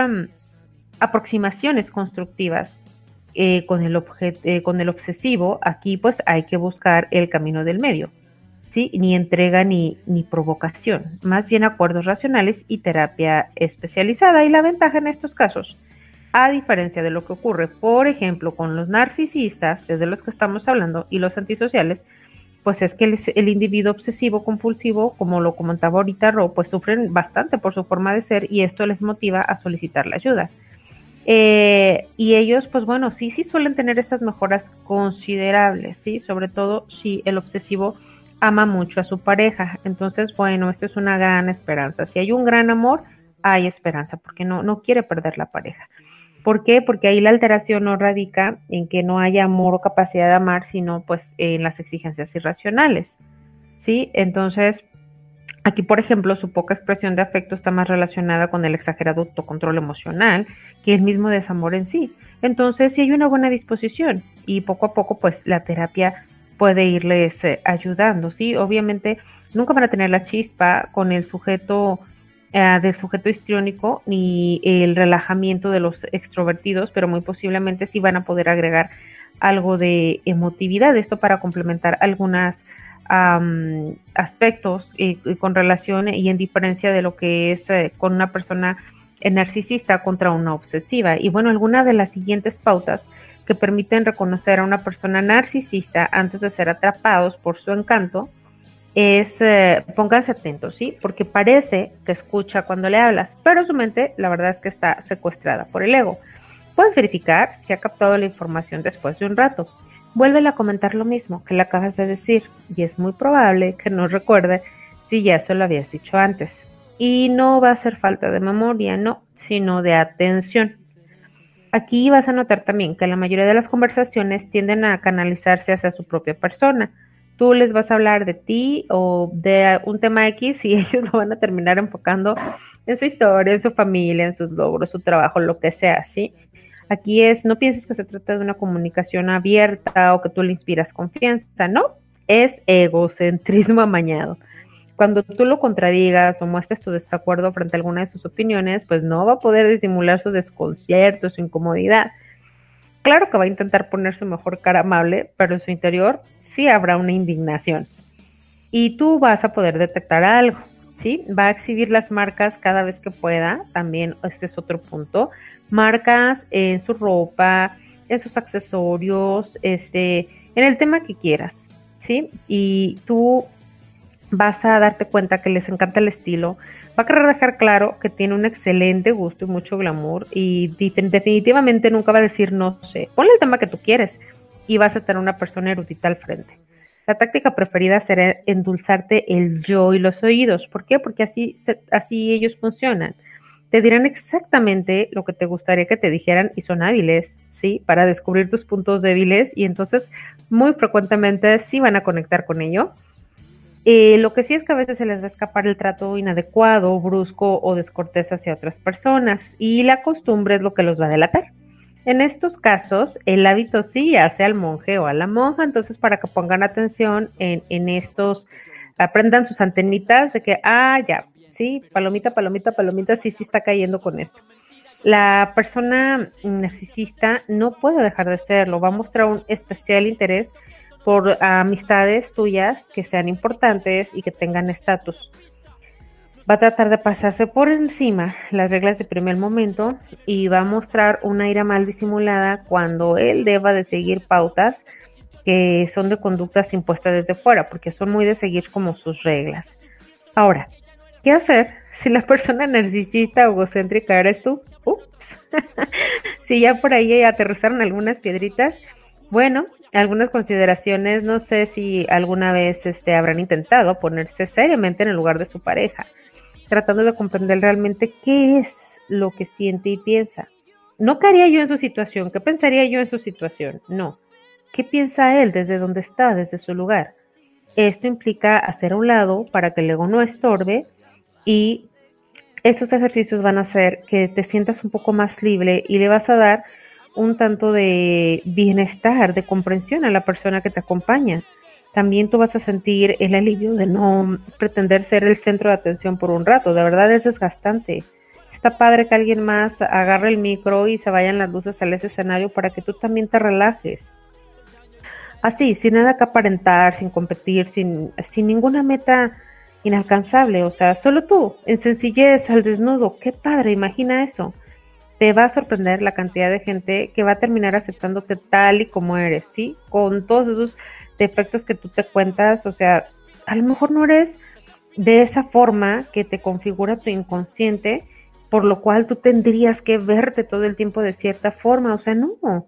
aproximaciones constructivas eh, con, el eh, con el obsesivo, aquí pues hay que buscar el camino del medio, ¿sí? Ni entrega ni, ni provocación, más bien acuerdos racionales y terapia especializada. Y la ventaja en estos casos, a diferencia de lo que ocurre, por ejemplo, con los narcisistas, que es de los que estamos hablando, y los antisociales, pues es que el, individuo obsesivo compulsivo, como lo comentaba ahorita Ro, pues sufren bastante por su forma de ser y esto les motiva a solicitar la ayuda. Eh, y ellos, pues bueno, sí, sí suelen tener estas mejoras considerables, ¿sí? Sobre todo si el obsesivo ama mucho a su pareja. Entonces, bueno, esto es una gran esperanza. Si hay un gran amor, hay esperanza, porque no, no quiere perder la pareja. ¿Por qué? Porque ahí la alteración no radica en que no haya amor o capacidad de amar, sino pues en las exigencias irracionales. ¿Sí? Entonces, Aquí, por ejemplo, su poca expresión de afecto está más relacionada con el exagerado autocontrol emocional que el mismo desamor en sí. Entonces, si hay una buena disposición y poco a poco, pues la terapia puede irles eh, ayudando, ¿sí? Obviamente, nunca van a tener la chispa con el sujeto eh, del sujeto histriónico ni el relajamiento de los extrovertidos, pero muy posiblemente sí van a poder agregar algo de emotividad, esto para complementar algunas aspectos con relación y en diferencia de lo que es eh, con una persona narcisista contra una obsesiva. Y bueno, algunas de las siguientes pautas que permiten reconocer a una persona narcisista antes de ser atrapados por su encanto es, eh, pónganse atentos, ¿sí? Porque parece que escucha cuando le hablas, pero su mente la verdad es que está secuestrada por el ego. Puedes verificar si ha captado la información después de un rato. Vuelve a comentar lo mismo que le acabas de decir y es muy probable que no recuerde si ya se lo habías dicho antes. Y no va a ser falta de memoria, no, sino de atención. Aquí vas a notar también que la mayoría de las conversaciones tienden a canalizarse hacia su propia persona. Tú les vas a hablar de ti o de un tema X y ellos lo van a terminar enfocando en su historia, en su familia, en sus logros, su trabajo, lo que sea, ¿sí? Aquí es, no pienses que se trata de una comunicación abierta o que tú le inspiras confianza, no, es egocentrismo amañado. Cuando tú lo contradigas o muestres tu desacuerdo frente a alguna de sus opiniones, pues no va a poder disimular su desconcierto, su incomodidad. Claro que va a intentar poner su mejor cara amable, pero en su interior sí habrá una indignación. Y tú vas a poder detectar algo, ¿sí? Va a exhibir las marcas cada vez que pueda, también este es otro punto. Marcas en su ropa, en sus accesorios, este, en el tema que quieras, ¿sí? Y tú vas a darte cuenta que les encanta el estilo, va a querer dejar claro que tiene un excelente gusto y mucho glamour y definitivamente nunca va a decir no sé. Ponle el tema que tú quieres y vas a tener una persona erudita al frente. La táctica preferida será endulzarte el yo y los oídos. ¿Por qué? Porque así, así ellos funcionan. Te dirán exactamente lo que te gustaría que te dijeran y son hábiles, ¿sí? Para descubrir tus puntos débiles y entonces muy frecuentemente sí van a conectar con ello. Eh, lo que sí es que a veces se les va a escapar el trato inadecuado, brusco o descortés hacia otras personas y la costumbre es lo que los va a delatar. En estos casos, el hábito sí hace al monje o a la monja, entonces para que pongan atención en, en estos, aprendan sus antenitas de que, ah, ya, sí, palomita, palomita, palomita, sí, sí está cayendo con esto. La persona narcisista no puede dejar de serlo, va a mostrar un especial interés por amistades tuyas que sean importantes y que tengan estatus. Va a tratar de pasarse por encima las reglas de primer momento y va a mostrar una ira mal disimulada cuando él deba de seguir pautas que son de conductas impuestas desde fuera, porque son muy de seguir como sus reglas. Ahora, ¿qué hacer si la persona narcisista o egocéntrica eres tú? Ups. si ya por ahí aterrizaron algunas piedritas, bueno, algunas consideraciones, no sé si alguna vez este, habrán intentado ponerse seriamente en el lugar de su pareja, tratando de comprender realmente qué es lo que siente y piensa. No qué haría yo en su situación, qué pensaría yo en su situación, no. ¿Qué piensa él desde donde está, desde su lugar? Esto implica hacer a un lado para que el ego no estorbe y estos ejercicios van a hacer que te sientas un poco más libre y le vas a dar un tanto de bienestar, de comprensión a la persona que te acompaña. También tú vas a sentir el alivio de no pretender ser el centro de atención por un rato. De verdad es desgastante. Está padre que alguien más agarre el micro y se vayan las luces al ese escenario para que tú también te relajes. Así, sin nada que aparentar, sin competir, sin, sin ninguna meta inalcanzable. O sea, solo tú, en sencillez, al desnudo. Qué padre, imagina eso te va a sorprender la cantidad de gente que va a terminar aceptándote tal y como eres, ¿sí? Con todos esos defectos que tú te cuentas, o sea, a lo mejor no eres de esa forma que te configura tu inconsciente, por lo cual tú tendrías que verte todo el tiempo de cierta forma, o sea, no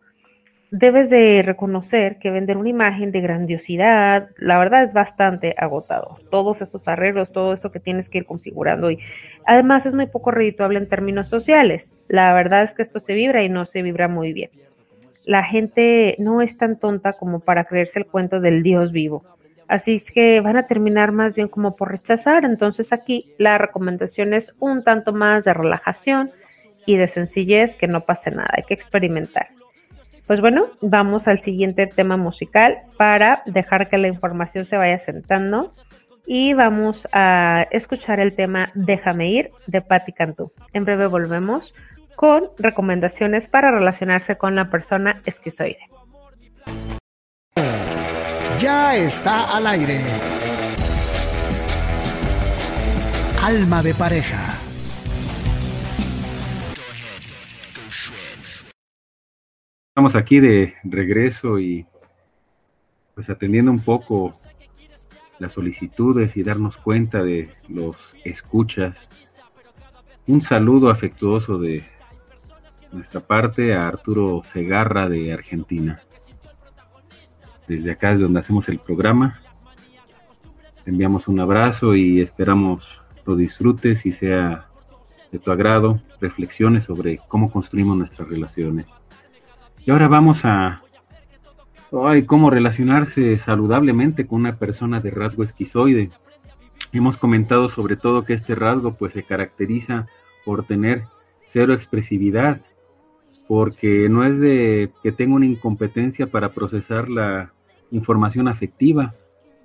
debes de reconocer que vender una imagen de grandiosidad, la verdad es bastante agotado. Todos esos arreglos, todo eso que tienes que ir configurando y además es muy poco redituable en términos sociales. La verdad es que esto se vibra y no se vibra muy bien. La gente no es tan tonta como para creerse el cuento del Dios vivo. Así es que van a terminar más bien como por rechazar. Entonces aquí la recomendación es un tanto más de relajación y de sencillez, que no pase nada, hay que experimentar. Pues bueno, vamos al siguiente tema musical para dejar que la información se vaya sentando y vamos a escuchar el tema Déjame ir de Patti Cantú. En breve volvemos con recomendaciones para relacionarse con la persona esquizoide. Ya está al aire. Alma de pareja. Estamos aquí de regreso y pues atendiendo un poco las solicitudes y darnos cuenta de los escuchas. Un saludo afectuoso de nuestra parte a Arturo Segarra de Argentina. Desde acá es donde hacemos el programa. Te enviamos un abrazo y esperamos lo disfrutes y sea de tu agrado reflexiones sobre cómo construimos nuestras relaciones. Y ahora vamos a ay, cómo relacionarse saludablemente con una persona de rasgo esquizoide. Hemos comentado sobre todo que este rasgo pues se caracteriza por tener cero expresividad, porque no es de que tenga una incompetencia para procesar la información afectiva,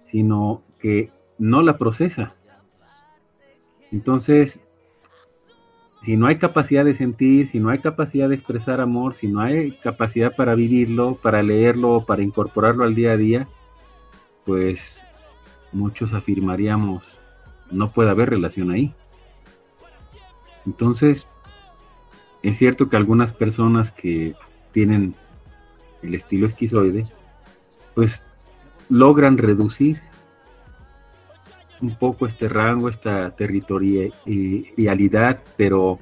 sino que no la procesa. Entonces, si no hay capacidad de sentir, si no hay capacidad de expresar amor, si no hay capacidad para vivirlo, para leerlo, para incorporarlo al día a día, pues muchos afirmaríamos no puede haber relación ahí. Entonces, es cierto que algunas personas que tienen el estilo esquizoide, pues logran reducir un poco este rango, esta territorialidad, pero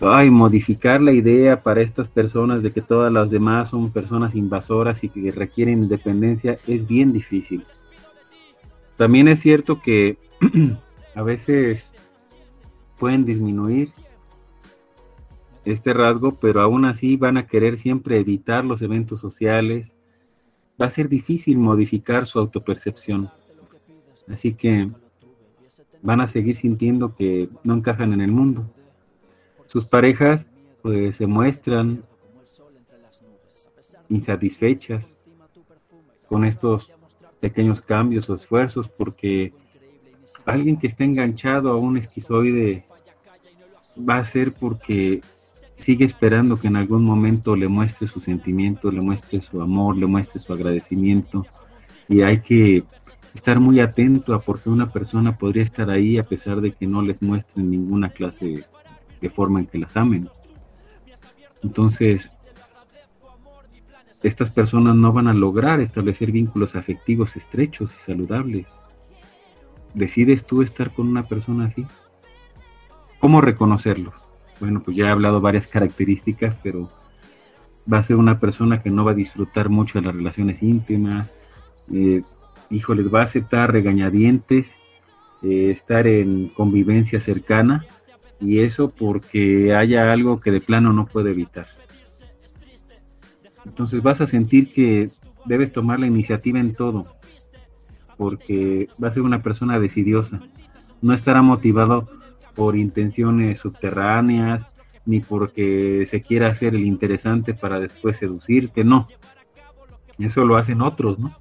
ay, modificar la idea para estas personas de que todas las demás son personas invasoras y que requieren independencia es bien difícil. También es cierto que a veces pueden disminuir este rasgo, pero aún así van a querer siempre evitar los eventos sociales. Va a ser difícil modificar su autopercepción. Así que van a seguir sintiendo que no encajan en el mundo. Sus parejas pues se muestran insatisfechas con estos pequeños cambios o esfuerzos porque alguien que está enganchado a un esquizoide va a ser porque sigue esperando que en algún momento le muestre su sentimiento, le muestre su amor, le muestre su agradecimiento y hay que estar muy atento a por qué una persona podría estar ahí a pesar de que no les muestre ninguna clase de forma en que las amen. Entonces, estas personas no van a lograr establecer vínculos afectivos estrechos y saludables. ¿Decides tú estar con una persona así? ¿Cómo reconocerlos? Bueno, pues ya he hablado varias características, pero va a ser una persona que no va a disfrutar mucho de las relaciones íntimas, eh, híjoles, va a aceptar regañadientes, eh, estar en convivencia cercana, y eso porque haya algo que de plano no puede evitar. Entonces vas a sentir que debes tomar la iniciativa en todo, porque va a ser una persona decidiosa. No estará motivado por intenciones subterráneas, ni porque se quiera hacer el interesante para después seducirte, no. Eso lo hacen otros, ¿no?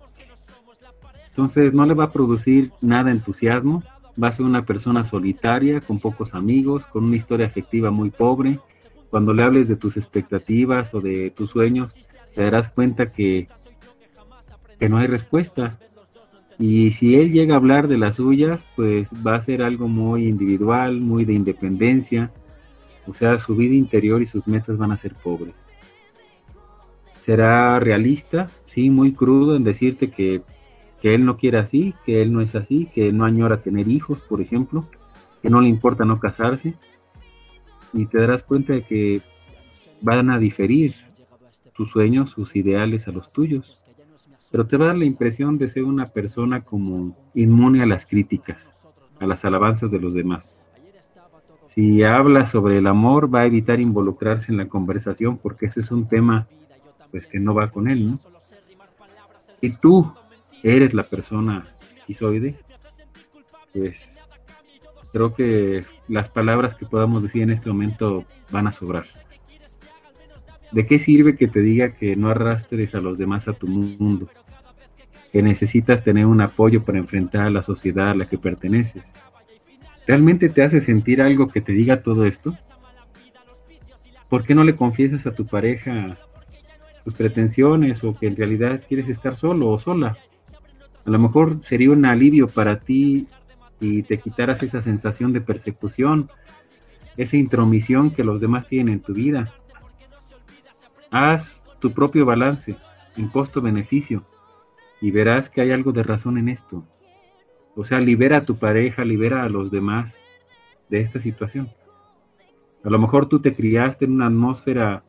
Entonces no le va a producir nada entusiasmo, va a ser una persona solitaria, con pocos amigos, con una historia afectiva muy pobre. Cuando le hables de tus expectativas o de tus sueños, te darás cuenta que, que no hay respuesta. Y si él llega a hablar de las suyas, pues va a ser algo muy individual, muy de independencia. O sea, su vida interior y sus metas van a ser pobres. Será realista, sí, muy crudo en decirte que que él no quiere así, que él no es así, que no añora tener hijos, por ejemplo, que no le importa no casarse, y te darás cuenta de que van a diferir tus sueños, sus ideales a los tuyos, pero te va a dar la impresión de ser una persona como inmune a las críticas, a las alabanzas de los demás. Si habla sobre el amor, va a evitar involucrarse en la conversación porque ese es un tema pues que no va con él, ¿no? Y tú, eres la persona esquizoide, pues creo que las palabras que podamos decir en este momento van a sobrar. ¿De qué sirve que te diga que no arrastres a los demás a tu mundo? Que necesitas tener un apoyo para enfrentar a la sociedad a la que perteneces. ¿Realmente te hace sentir algo que te diga todo esto? ¿Por qué no le confiesas a tu pareja tus pretensiones o que en realidad quieres estar solo o sola? A lo mejor sería un alivio para ti y te quitaras esa sensación de persecución, esa intromisión que los demás tienen en tu vida. Haz tu propio balance en costo-beneficio y verás que hay algo de razón en esto. O sea, libera a tu pareja, libera a los demás de esta situación. A lo mejor tú te criaste en una atmósfera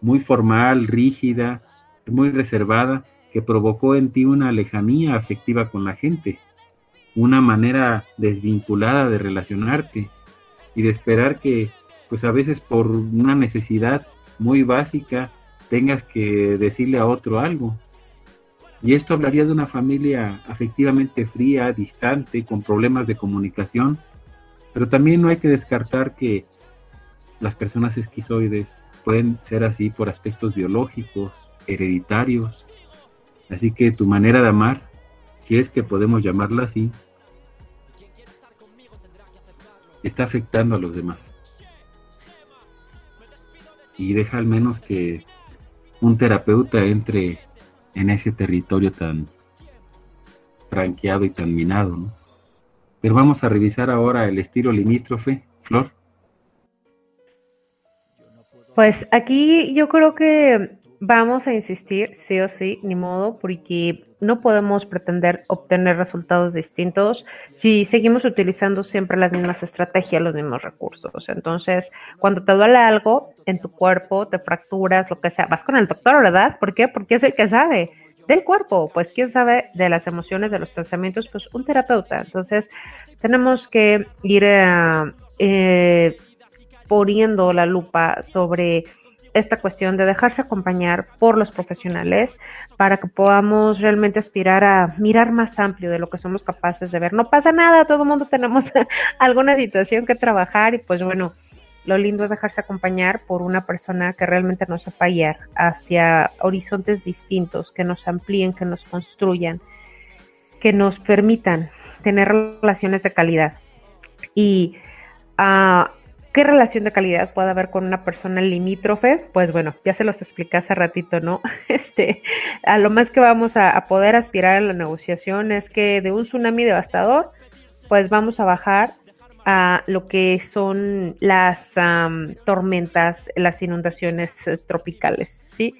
muy formal, rígida, muy reservada, que provocó en ti una lejanía afectiva con la gente, una manera desvinculada de relacionarte y de esperar que, pues a veces por una necesidad muy básica, tengas que decirle a otro algo. Y esto hablaría de una familia afectivamente fría, distante, con problemas de comunicación, pero también no hay que descartar que las personas esquizoides pueden ser así por aspectos biológicos, hereditarios, Así que tu manera de amar, si es que podemos llamarla así, está afectando a los demás. Y deja al menos que un terapeuta entre en ese territorio tan franqueado y tan minado. Pero vamos a revisar ahora el estilo limítrofe, Flor. Pues aquí yo creo que vamos a insistir, sí o sí, ni modo, porque no podemos pretender obtener resultados distintos si seguimos utilizando siempre las mismas estrategias, los mismos recursos. Entonces, cuando te duele algo en tu cuerpo, te fracturas, lo que sea, vas con el doctor, ¿verdad? ¿Por qué? Porque es el que sabe del cuerpo, pues quién sabe de las emociones, de los pensamientos, pues un terapeuta. Entonces, tenemos que ir eh, eh, poniendo la lupa sobre esta cuestión de dejarse acompañar por los profesionales para que podamos realmente aspirar a mirar más amplio de lo que somos capaces de ver. No pasa nada, todo el mundo tenemos alguna situación que trabajar y pues bueno, lo lindo es dejarse acompañar por una persona que realmente nos sepa guiar hacia horizontes distintos, que nos amplíen, que nos construyan, que nos permitan tener relaciones de calidad. Y uh, ¿Qué relación de calidad puede haber con una persona limítrofe? Pues bueno, ya se los expliqué hace ratito, ¿no? Este, a lo más que vamos a, poder aspirar en la negociación es que de un tsunami devastador, pues vamos a bajar a lo que son las tormentas, las inundaciones eh, tropicales, ¿sí?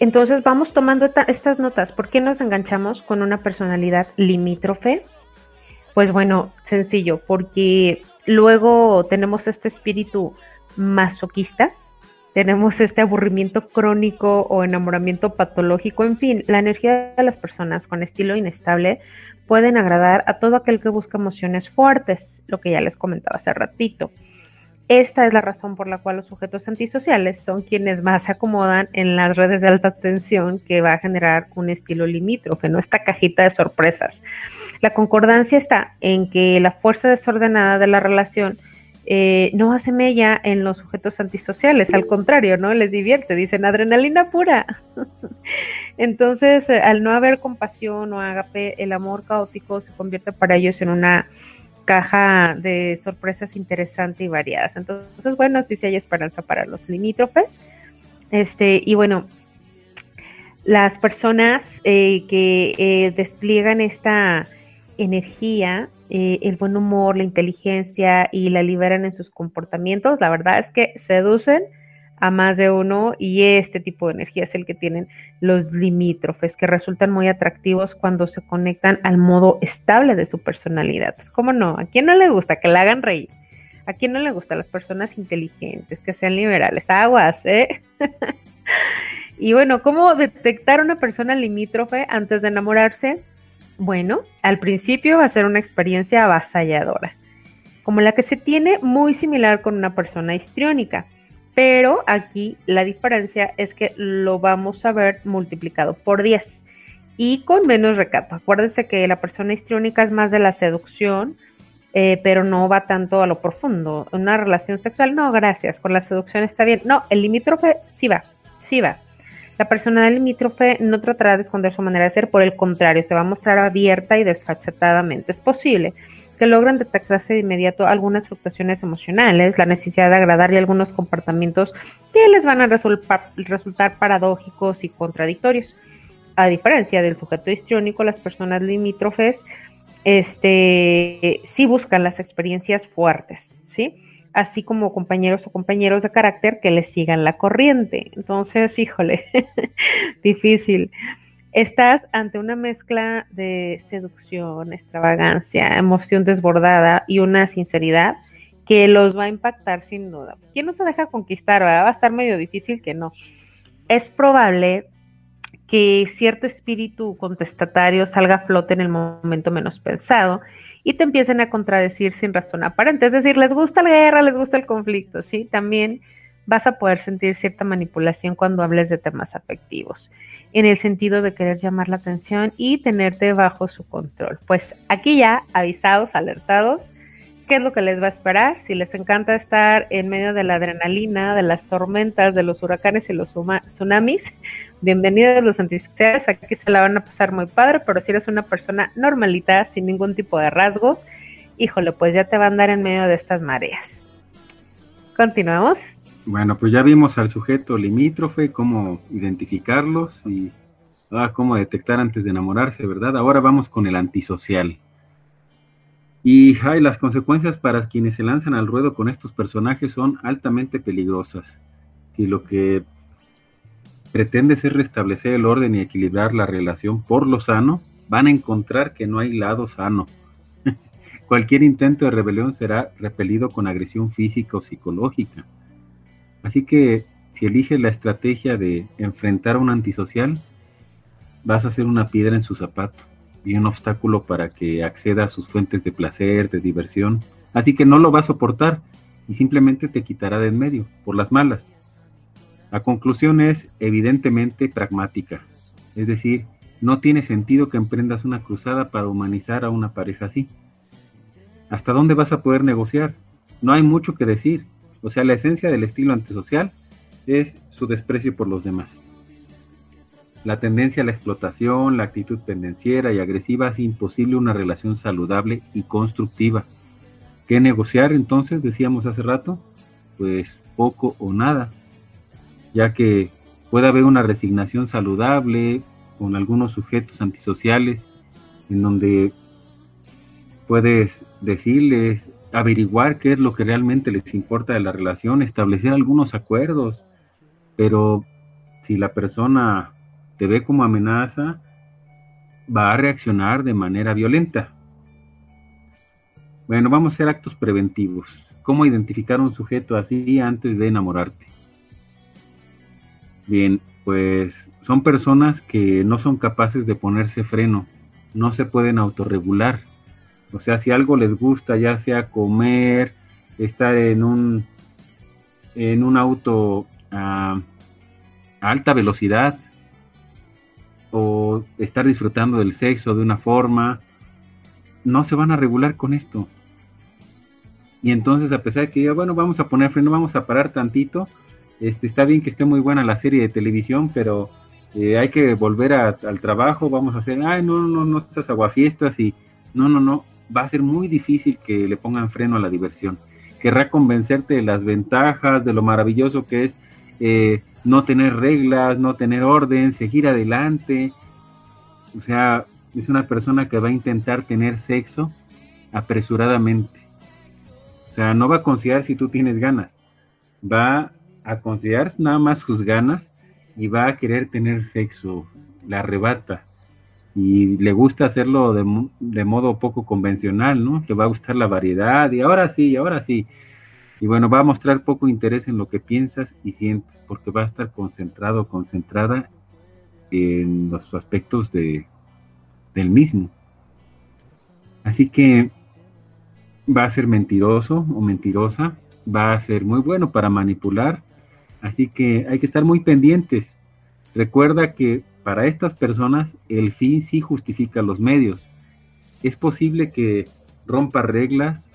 Entonces vamos tomando estas notas. ¿Por qué nos enganchamos con una personalidad limítrofe? Pues bueno, sencillo, porque luego tenemos este espíritu masoquista, tenemos este aburrimiento crónico o enamoramiento patológico, en fin, la energía de las personas con estilo inestable pueden agradar a todo aquel que busca emociones fuertes, lo que ya les comentaba hace ratito. Esta es la razón por la cual los sujetos antisociales son quienes más se acomodan en las redes de alta tensión que va a generar un estilo limítrofe, ¿no? Esta cajita de sorpresas. La concordancia está en que la fuerza desordenada de la relación eh, no hace mella en los sujetos antisociales, al contrario, ¿no? Les divierte, dicen adrenalina pura. Entonces, eh, al no haber compasión o agape, el amor caótico se convierte para ellos en una caja de sorpresas interesante y variadas. Entonces, bueno, sí, sí hay esperanza para los limítrofes. Este, y bueno, las personas eh, que eh, despliegan esta energía, eh, el buen humor, la inteligencia y la liberan en sus comportamientos, la verdad es que seducen a más de uno y este tipo de energía es el que tienen los limítrofes que resultan muy atractivos cuando se conectan al modo estable de su personalidad. Pues cómo no, a quién no le gusta que la hagan reír, a quién no le gusta las personas inteligentes, que sean liberales, aguas, ¿eh? y bueno, ¿cómo detectar una persona limítrofe antes de enamorarse? Bueno, al principio va a ser una experiencia avasalladora, como la que se tiene muy similar con una persona histriónica pero aquí la diferencia es que lo vamos a ver multiplicado por 10 y con menos recato. Acuérdense que la persona histriónica es más de la seducción, eh, pero no va tanto a lo profundo. Una relación sexual, no, gracias, con la seducción está bien. No, el limítrofe sí va, sí va. La persona del limítrofe no tratará de esconder su manera de ser, por el contrario, se va a mostrar abierta y desfachatadamente. Es posible que logran detectarse de inmediato algunas fluctuaciones emocionales, la necesidad de agradar y algunos comportamientos que les van a resultar paradójicos y contradictorios. A diferencia del sujeto histriónico, las personas limítrofes este, sí buscan las experiencias fuertes, ¿sí? Así como compañeros o compañeros de carácter que les sigan la corriente. Entonces, híjole, difícil. Estás ante una mezcla de seducción, extravagancia, emoción desbordada y una sinceridad que los va a impactar sin duda. ¿Quién no se deja conquistar? Va a estar medio difícil que no. Es probable que cierto espíritu contestatario salga a flote en el momento menos pensado y te empiecen a contradecir sin razón aparente. Es decir, les gusta la guerra, les gusta el conflicto, ¿sí? También vas a poder sentir cierta manipulación cuando hables de temas afectivos en el sentido de querer llamar la atención y tenerte bajo su control. Pues aquí ya avisados, alertados, qué es lo que les va a esperar. Si les encanta estar en medio de la adrenalina, de las tormentas, de los huracanes y los tsunamis, bienvenidos los antisociales. Aquí se la van a pasar muy padre, pero si eres una persona normalita, sin ningún tipo de rasgos, híjole, pues ya te va a andar en medio de estas mareas. Continuamos. Bueno, pues ya vimos al sujeto limítrofe, cómo identificarlos y ah, cómo detectar antes de enamorarse, ¿verdad? Ahora vamos con el antisocial. Y ay, las consecuencias para quienes se lanzan al ruedo con estos personajes son altamente peligrosas. Si lo que pretende ser restablecer el orden y equilibrar la relación por lo sano, van a encontrar que no hay lado sano. Cualquier intento de rebelión será repelido con agresión física o psicológica. Así que si eliges la estrategia de enfrentar a un antisocial, vas a ser una piedra en su zapato y un obstáculo para que acceda a sus fuentes de placer, de diversión. Así que no lo va a soportar y simplemente te quitará de en medio, por las malas. La conclusión es evidentemente pragmática, es decir, no tiene sentido que emprendas una cruzada para humanizar a una pareja así. ¿Hasta dónde vas a poder negociar? No hay mucho que decir. O sea, la esencia del estilo antisocial es su desprecio por los demás. La tendencia a la explotación, la actitud pendenciera y agresiva hace imposible una relación saludable y constructiva. ¿Qué negociar entonces? Decíamos hace rato. Pues poco o nada, ya que puede haber una resignación saludable con algunos sujetos antisociales en donde puedes decirles, averiguar qué es lo que realmente les importa de la relación, establecer algunos acuerdos, pero si la persona te ve como amenaza, va a reaccionar de manera violenta. Bueno, vamos a hacer actos preventivos. ¿Cómo identificar un sujeto así antes de enamorarte? Bien, pues son personas que no son capaces de ponerse freno, no se pueden autorregular. O sea, si algo les gusta, ya sea comer, estar en un, en un auto a alta velocidad, o estar disfrutando del sexo de una forma, no se van a regular con esto. Y entonces, a pesar de que bueno, vamos a poner freno, vamos a parar tantito, este, está bien que esté muy buena la serie de televisión, pero eh, hay que volver al trabajo, vamos a hacer, ay, no, no, no, estas aguafiestas y no, no, no, va a ser muy difícil que le pongan freno a la diversión. Querrá convencerte de las ventajas, de lo maravilloso que es eh, no tener reglas, no tener orden, seguir adelante. O sea, es una persona que va a intentar tener sexo apresuradamente. O sea, no va a considerar si tú tienes ganas. Va a considerar nada más sus ganas y va a querer tener sexo. La arrebata. Y le gusta hacerlo de, de modo poco convencional, ¿no? Le va a gustar la variedad y ahora sí, ahora sí. Y bueno, va a mostrar poco interés en lo que piensas y sientes, porque va a estar concentrado concentrada en los aspectos de, del mismo. Así que va a ser mentiroso o mentirosa, va a ser muy bueno para manipular, así que hay que estar muy pendientes. Recuerda que para estas personas el fin sí justifica los medios. Es posible que rompa reglas,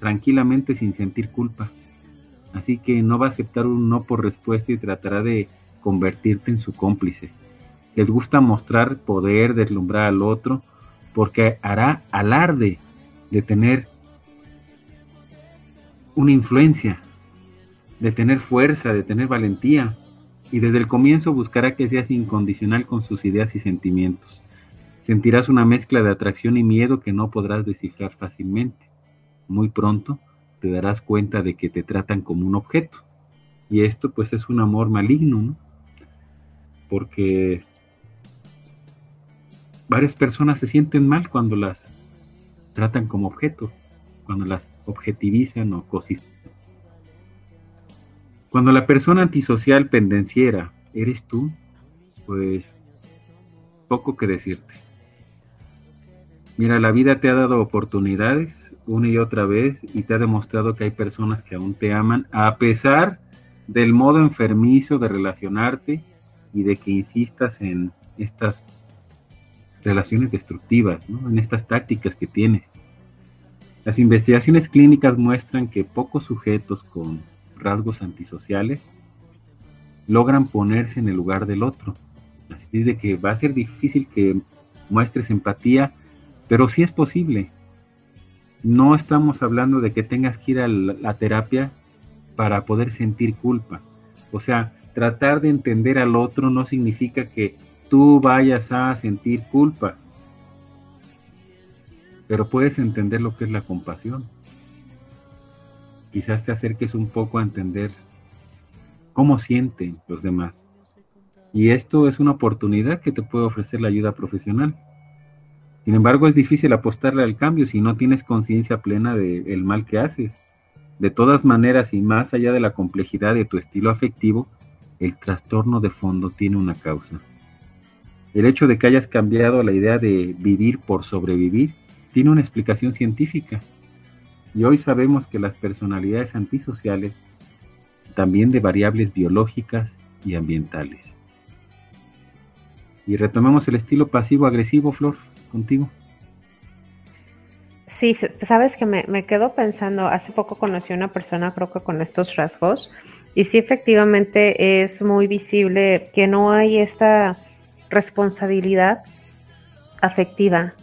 tranquilamente sin sentir culpa. Así que no va a aceptar un no por respuesta y tratará de convertirte en su cómplice. Les gusta mostrar poder, deslumbrar al otro, porque hará alarde de tener una influencia, de tener fuerza, de tener valentía, y desde el comienzo buscará que seas incondicional con sus ideas y sentimientos. Sentirás una mezcla de atracción y miedo que no podrás descifrar fácilmente muy pronto te darás cuenta de que te tratan como un objeto. Y esto pues es un amor maligno, ¿no? Porque varias personas se sienten mal cuando las tratan como objeto, cuando las objetivizan o cosifican. Cuando la persona antisocial pendenciera eres tú, pues poco que decirte. Mira, la vida te ha dado oportunidades una y otra vez y te ha demostrado que hay personas que aún te aman a pesar del modo enfermizo de relacionarte y de que insistas en estas relaciones destructivas, en estas tácticas que tienes. Las investigaciones clínicas muestran que pocos sujetos con rasgos antisociales logran ponerse en el lugar del otro. Así es de que va a ser difícil que muestres empatía, pero sí es posible no estamos hablando de que tengas que ir a la, terapia para poder sentir culpa. O sea, tratar de entender al otro no significa que tú vayas a sentir culpa. pero puedes entender lo que es la compasión. Quizás te acerques un poco a entender cómo sienten los demás. Y esto es una oportunidad que te puede ofrecer la ayuda profesional. Sin embargo, es difícil apostarle al cambio si no tienes conciencia plena del mal que haces. De todas maneras, y más allá de la complejidad de tu estilo afectivo, el trastorno de fondo tiene una causa. El hecho de que hayas cambiado la idea de vivir por sobrevivir tiene una explicación científica. Y hoy sabemos que las personalidades antisociales también de variables biológicas y ambientales. Y retomemos el estilo pasivo-agresivo, Flor, contigo. Sí, sabes que me, me quedo pensando, hace poco conocí a una persona creo que con estos rasgos y sí efectivamente es muy visible que no hay esta responsabilidad afectiva,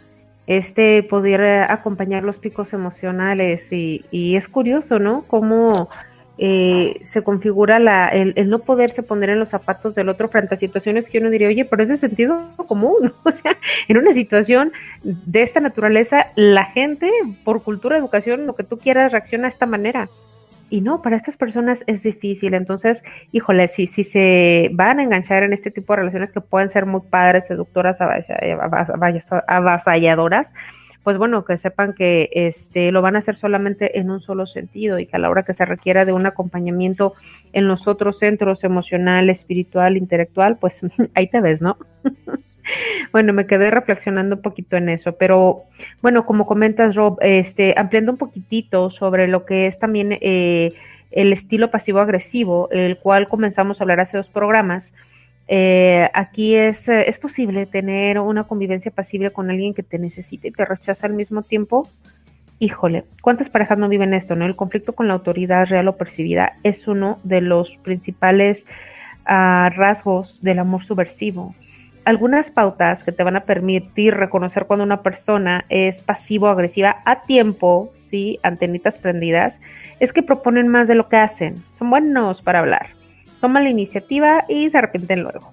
este poder acompañar los picos emocionales y, es curioso, ¿no? Cómo eh, se configura la, el, no poderse poner en los zapatos del otro frente a situaciones que uno diría, oye, pero ese sentido común, o sea, en una situación de esta naturaleza, la gente, por cultura, educación, lo que tú quieras, reacciona de esta manera. Y no, para estas personas es difícil. Entonces, híjole, si, si se van a enganchar en este tipo de relaciones que pueden ser muy padres, seductoras, avasalladoras, pues bueno, que sepan que este, lo van a hacer solamente en un solo sentido y que a la hora que se requiera de un acompañamiento en los otros centros emocional, espiritual, intelectual, pues ahí te ves, ¿no? bueno, me quedé reflexionando un poquito en eso, pero bueno, como comentas, Rob, este, ampliando un poquitito sobre lo que es también eh, el estilo pasivo-agresivo, el cual comenzamos a hablar hace dos programas, eh, aquí es, eh, es posible tener una convivencia pasible con alguien que te necesita y te rechaza al mismo tiempo. Híjole, ¿cuántas parejas no viven esto? ¿no? El conflicto con la autoridad real o percibida es uno de los principales uh, rasgos del amor subversivo. Algunas pautas que te van a permitir reconocer cuando una persona es pasivo-agresiva a tiempo, sí, antenitas prendidas, es que proponen más de lo que hacen. Son buenos para hablar toman la iniciativa y se arrepienten luego.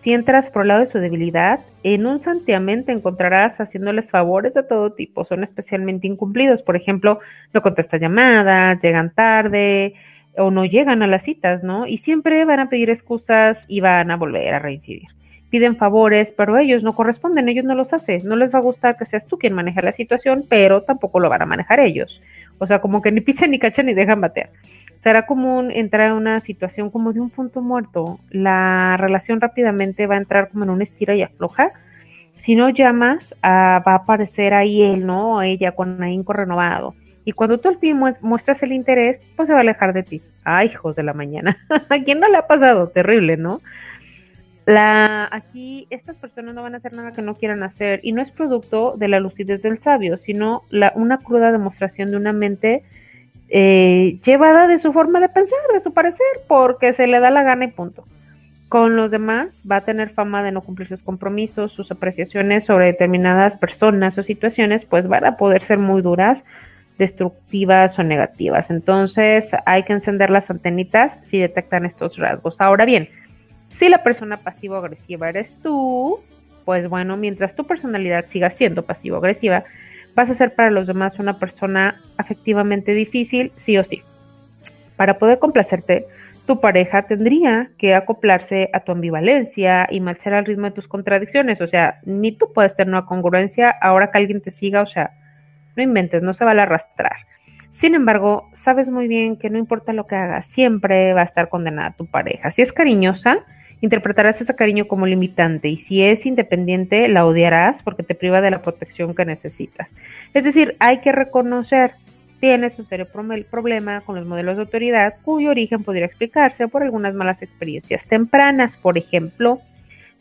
Si entras por el lado de su debilidad, en un santiamén te encontrarás haciéndoles favores de todo tipo. Son especialmente incumplidos. Por ejemplo, no contestas llamadas, llegan tarde o no llegan a las citas, ¿no? Y siempre van a pedir excusas y van a volver a reincidir. Piden favores, pero ellos no corresponden, ellos no los hacen. No les va a gustar que seas tú quien maneja la situación, pero tampoco lo van a manejar ellos. O sea, como que ni pichan ni cachan ni dejan batear será común entrar en una situación como de un punto muerto. La relación rápidamente va a entrar como en un estira y afloja. Si no llamas, ah, va a aparecer ahí él, ¿no? O ella con ahínco renovado. Y cuando tú al fin muestras el interés, pues se va a alejar de ti. Ay, hijos de la mañana. ¿A quién no le ha pasado? Terrible, ¿no? La, aquí estas personas no van a hacer nada que no quieran hacer y no es producto de la lucidez del sabio, sino la, una cruda demostración de una mente eh, llevada de su forma de pensar, de su parecer, porque se le da la gana y punto. Con los demás va a tener fama de no cumplir sus compromisos, sus apreciaciones sobre determinadas personas o situaciones, pues van a poder ser muy duras, destructivas o negativas. Entonces hay que encender las antenitas si detectan estos rasgos. Ahora bien, si la persona pasivo-agresiva eres tú, pues bueno, mientras tu personalidad siga siendo pasivo-agresiva, vas a ser para los demás una persona afectivamente difícil, sí o sí. Para poder complacerte, tu pareja tendría que acoplarse a tu ambivalencia y marchar al ritmo de tus contradicciones. O sea, ni tú puedes tener una congruencia ahora que alguien te siga, o sea, no inventes, no se va a arrastrar. Sin embargo, sabes muy bien que no importa lo que hagas, siempre va a estar condenada tu pareja. Si es cariñosa, interpretarás ese cariño como limitante y si es independiente, la odiarás porque te priva de la protección que necesitas. Es decir, hay que reconocer, tienes un serio problema con los modelos de autoridad cuyo origen podría explicarse por algunas malas experiencias tempranas. Por ejemplo,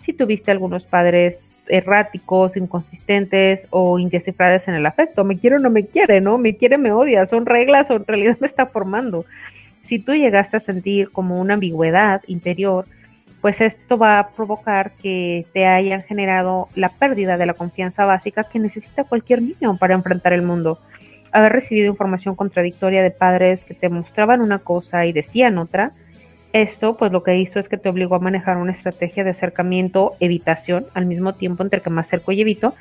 si tuviste algunos padres erráticos, inconsistentes o indescifrados en el afecto. Me quiere o no me quiere, ¿no? Me quiere, me odia. Son reglas o en realidad me está formando. Si tú llegaste a sentir como una ambigüedad interior, pues esto va a provocar que te hayan generado la pérdida de la confianza básica que necesita cualquier niño para enfrentar el mundo. Haber recibido información contradictoria de padres que te mostraban una cosa y decían otra, esto pues lo que hizo es que te obligó a manejar una estrategia de acercamiento, evitación, al mismo tiempo entre que me acerco y evito,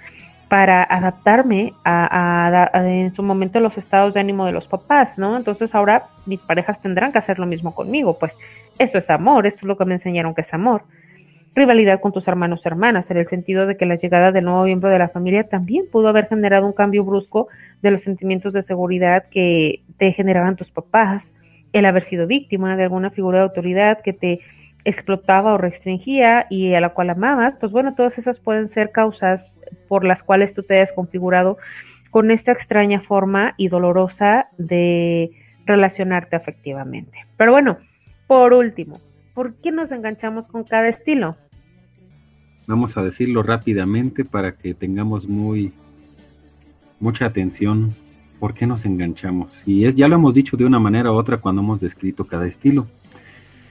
para adaptarme a, en su momento los estados de ánimo de los papás, ¿no? Entonces ahora mis parejas tendrán que hacer lo mismo conmigo, pues eso es amor, eso es lo que me enseñaron que es amor. Rivalidad con tus hermanos o hermanas, en el sentido de que la llegada del nuevo miembro de la familia también pudo haber generado un cambio brusco de los sentimientos de seguridad que te generaban tus papás, el haber sido víctima de alguna figura de autoridad que te explotaba o restringía y a la cual amabas, pues bueno, todas esas pueden ser causas por las cuales tú te hayas configurado con esta extraña forma y dolorosa de relacionarte afectivamente. Pero bueno, por último, ¿por qué nos enganchamos con cada estilo? Vamos a decirlo rápidamente para que tengamos muy mucha atención. ¿Por qué nos enganchamos? Y es, ya lo hemos dicho de una manera u otra cuando hemos descrito cada estilo.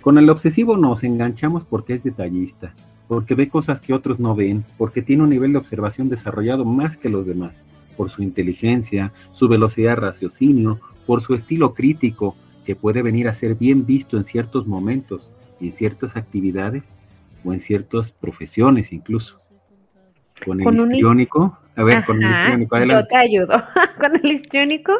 Con el obsesivo nos enganchamos porque es detallista, porque ve cosas que otros no ven, porque tiene un nivel de observación desarrollado más que los demás, por su inteligencia, su velocidad de raciocinio, por su estilo crítico, que puede venir a ser bien visto en ciertos momentos, en ciertas actividades o en ciertas profesiones incluso. Con el Con histriónico, a ver, con el histriónico, Yo adelante. te ayudo. Con el histriónico,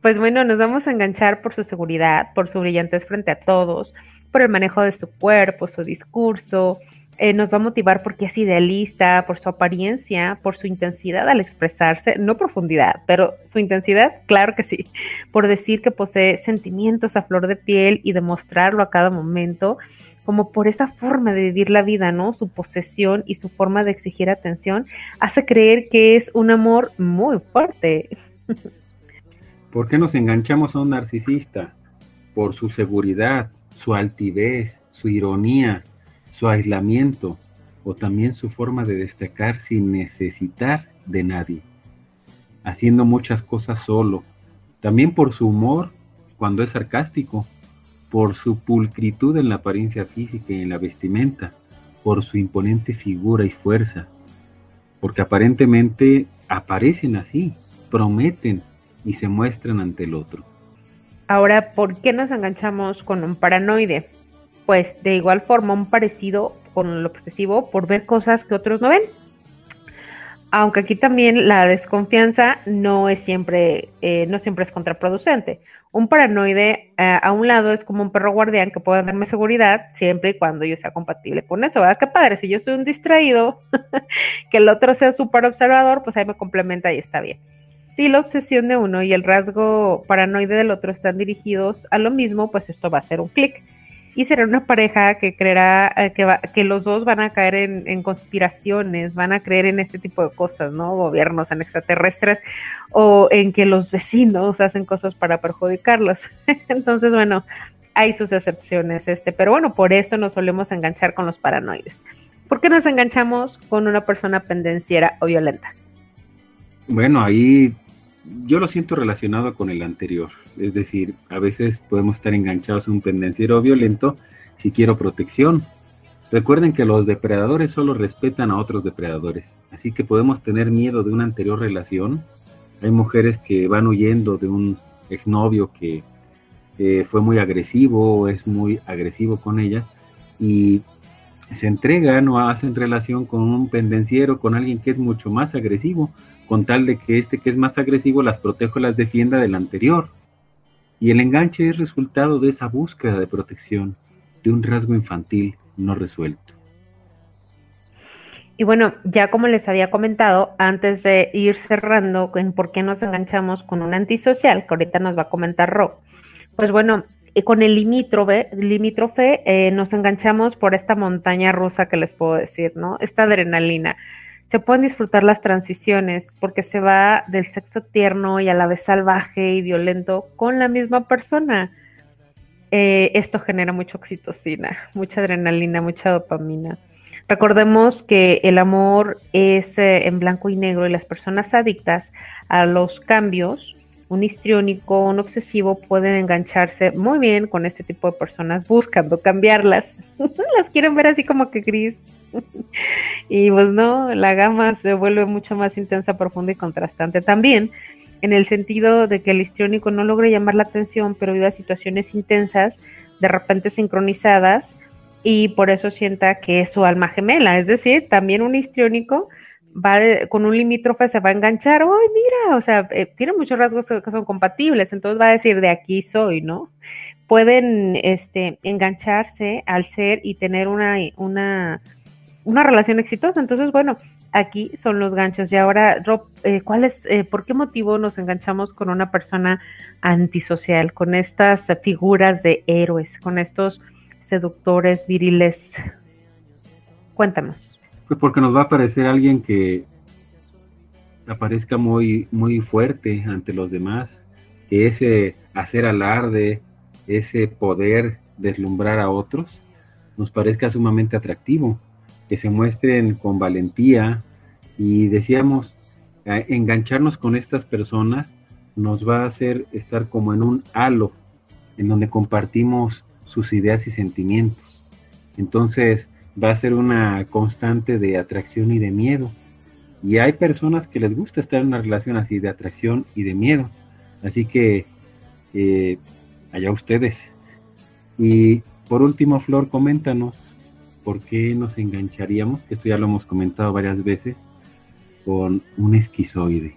pues bueno, nos vamos a enganchar por su seguridad, por su brillantez frente a todos, por el manejo de su cuerpo, su discurso. eh, nos va a motivar porque es idealista, por su apariencia, por su intensidad al expresarse, no profundidad, pero su intensidad, claro que sí, por decir que posee sentimientos a flor de piel y demostrarlo a cada momento, como por esa forma de vivir la vida, ¿no? Su posesión y su forma de exigir atención hace creer que es un amor muy fuerte. ¿Por qué nos enganchamos a un narcisista? Por su seguridad, su altivez, su ironía, su aislamiento o también su forma de destacar sin necesitar de nadie, haciendo muchas cosas solo. También por su humor cuando es sarcástico, por su pulcritud en la apariencia física y en la vestimenta, por su imponente figura y fuerza, porque aparentemente aparecen así, prometen y se muestran ante el otro. Ahora, ¿por qué nos enganchamos con un paranoide? Pues de igual forma un parecido con el obsesivo por ver cosas que otros no ven. Aunque aquí también la desconfianza no es siempre, eh, no siempre es contraproducente. Un paranoide eh, a un lado es como un perro guardián que puede darme seguridad siempre y cuando yo sea compatible con eso. ¿Verdad? Qué padre, si yo soy un distraído, que el otro sea súper observador, pues ahí me complementa y está bien. Si la obsesión de uno y el rasgo paranoide del otro están dirigidos a lo mismo, pues esto va a ser un clic. Y será una pareja que creerá eh, que, va- que los dos van a caer en, en conspiraciones, van a creer en este tipo de cosas, ¿no? Gobiernos en extraterrestres o en que los vecinos hacen cosas para perjudicarlos. Entonces, bueno, hay sus excepciones, este, pero bueno, por esto nos solemos enganchar con los paranoides. ¿Por qué nos enganchamos con una persona pendenciera o violenta? Bueno, ahí yo lo siento relacionado con el anterior. Es decir, a veces podemos estar enganchados a un pendenciero violento si quiero protección. Recuerden que los depredadores solo respetan a otros depredadores, así que podemos tener miedo de una anterior relación. Hay mujeres que van huyendo de un exnovio que fue muy agresivo o es muy agresivo con ella y se entregan o hacen relación con un pendenciero, con alguien que es mucho más agresivo, con tal de que este que es más agresivo las proteja o las defienda del anterior. Y el enganche es resultado de esa búsqueda de protección, de un rasgo infantil no resuelto. Y bueno, ya como les había comentado, antes de ir cerrando en por qué nos enganchamos con un antisocial, que ahorita nos va a comentar Ro, pues bueno, y con el limítrofe, limítrofe eh, nos enganchamos por esta montaña rusa que les puedo decir, ¿no? Esta adrenalina. Se pueden disfrutar las transiciones porque se va del sexo tierno y a la vez salvaje y violento con la misma persona. Eh, esto genera mucha oxitocina, mucha adrenalina, mucha dopamina. Recordemos que el amor es eh, en blanco y negro y las personas adictas a los cambios, un histriónico, un obsesivo pueden engancharse muy bien con este tipo de personas buscando cambiarlas. las quieren ver así como que gris. y pues no, la gama se vuelve mucho más intensa, profunda y contrastante también, en el sentido de que el histriónico no logra llamar la atención, pero vive situaciones intensas, de repente sincronizadas, y por eso sienta que es su alma gemela. Es decir, también un histriónico va con un limítrofe, se va a enganchar, ¡ay, mira! O sea, eh, tiene muchos rasgos que son compatibles, entonces va a decir, de aquí soy, ¿no? Pueden este, engancharse al ser y tener una, una, una relación exitosa. Entonces, bueno, aquí son los ganchos. Y ahora, Rob, eh, ¿cuál es, eh, por qué motivo nos enganchamos con una persona antisocial, con estas figuras de héroes, con estos seductores viriles? Cuéntanos. Pues porque nos va a parecer alguien que aparezca muy, muy fuerte ante los demás, que ese hacer alarde, ese poder deslumbrar a otros, nos parezca sumamente atractivo, que se muestren con valentía y decíamos, engancharnos con estas personas nos va a hacer estar como en un halo, en donde compartimos sus ideas y sentimientos. Entonces, va a ser una constante de atracción y de miedo. Y hay personas que les gusta estar en una relación así de atracción y de miedo. Así que eh, allá ustedes. Y por último, Flor, coméntanos por qué nos engancharíamos, que esto ya lo hemos comentado varias veces, con un esquizoide.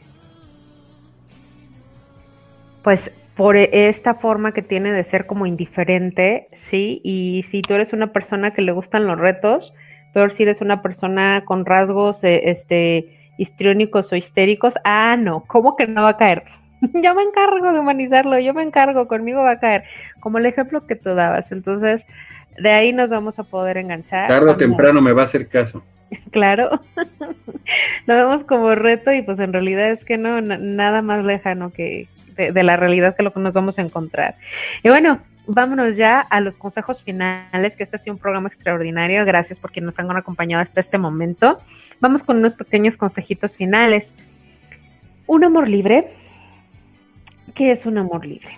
Pues por esta forma que tiene de ser como indiferente, ¿sí? Y si tú eres una persona que le gustan los retos, peor si eres una persona con rasgos eh, este, histriónicos o histéricos, ah, no, ¿cómo que no va a caer? yo me encargo de humanizarlo, yo me encargo, conmigo va a caer, como el ejemplo que tú dabas. Entonces, de ahí nos vamos a poder enganchar. Tarde o temprano me va a hacer caso. Claro, lo vemos como reto y pues en realidad es que no, na- nada más lejano que de, de la realidad que lo que nos vamos a encontrar. Y bueno, vámonos ya a los consejos finales, que este ha sido un programa extraordinario, gracias por quienes nos han acompañado hasta este momento. Vamos con unos pequeños consejitos finales. Un amor libre. ¿Qué es un amor libre?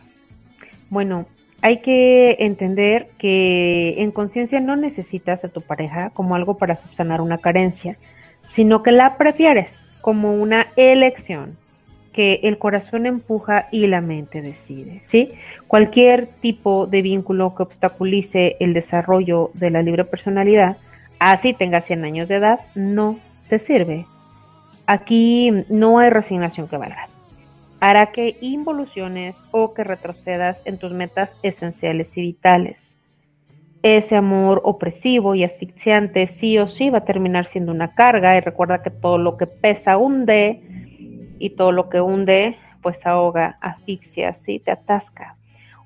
Bueno, hay que entender que en conciencia no necesitas a tu pareja como algo para subsanar una carencia, sino que la prefieres como una elección que el corazón empuja y la mente decide, ¿sí? Cualquier tipo de vínculo que obstaculice el desarrollo de la libre personalidad, así tengas 100 años de edad, no te sirve. Aquí no hay resignación que valga hará que involuciones o que retrocedas en tus metas esenciales y vitales. Ese amor opresivo y asfixiante sí o sí va a terminar siendo una carga y recuerda que todo lo que pesa hunde y todo lo que hunde pues ahoga, asfixia, sí, te atasca.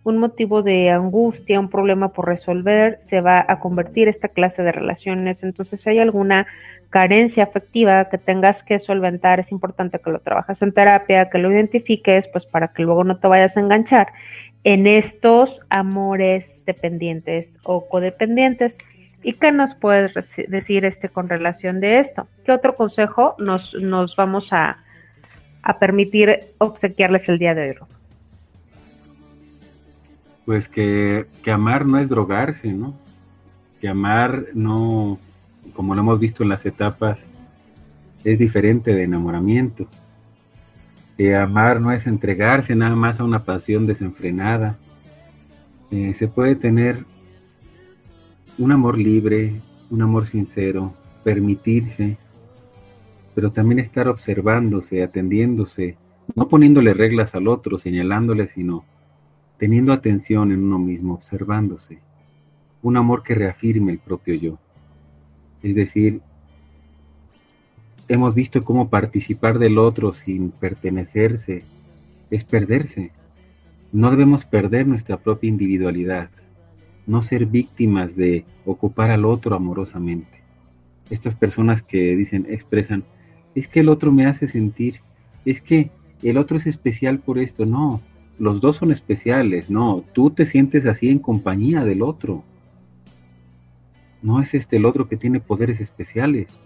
Un motivo de angustia, un problema por resolver, se va a convertir esta clase de relaciones. Entonces, si hay alguna carencia afectiva que tengas que solventar, es importante que lo trabajes en terapia, que lo identifiques, pues para que luego no te vayas a enganchar en estos amores dependientes o codependientes. ¿Y qué nos puedes decir este con relación de esto? ¿Qué otro consejo nos, nos vamos a, a permitir obsequiarles el día de hoy? Pues que, que amar no es drogarse, ¿no? Que amar no, como lo hemos visto en las etapas, es diferente de enamoramiento. Que amar no es entregarse nada más a una pasión desenfrenada. Eh, se puede tener un amor libre, un amor sincero, permitirse, pero también estar observándose, atendiéndose, no poniéndole reglas al otro, señalándole, sino teniendo atención en uno mismo, observándose. Un amor que reafirme el propio yo. Es decir, hemos visto cómo participar del otro sin pertenecerse es perderse. No debemos perder nuestra propia individualidad, no ser víctimas de ocupar al otro amorosamente. Estas personas que dicen, expresan, es que el otro me hace sentir, es que el otro es especial por esto. No, los dos son especiales, no, tú te sientes así en compañía del otro. No es este el otro que tiene poderes especiales.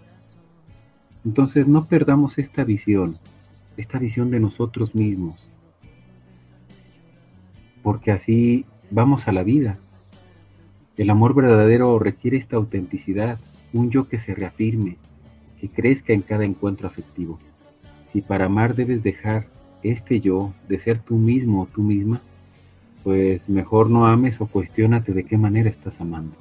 Entonces no perdamos esta visión, esta visión de nosotros mismos, porque así vamos a la vida. El amor verdadero requiere esta autenticidad, un yo que se reafirme, que crezca en cada encuentro afectivo. Si para amar debes dejar este yo de ser tú mismo o tú misma, pues mejor no ames o cuestiónate de qué manera estás amando.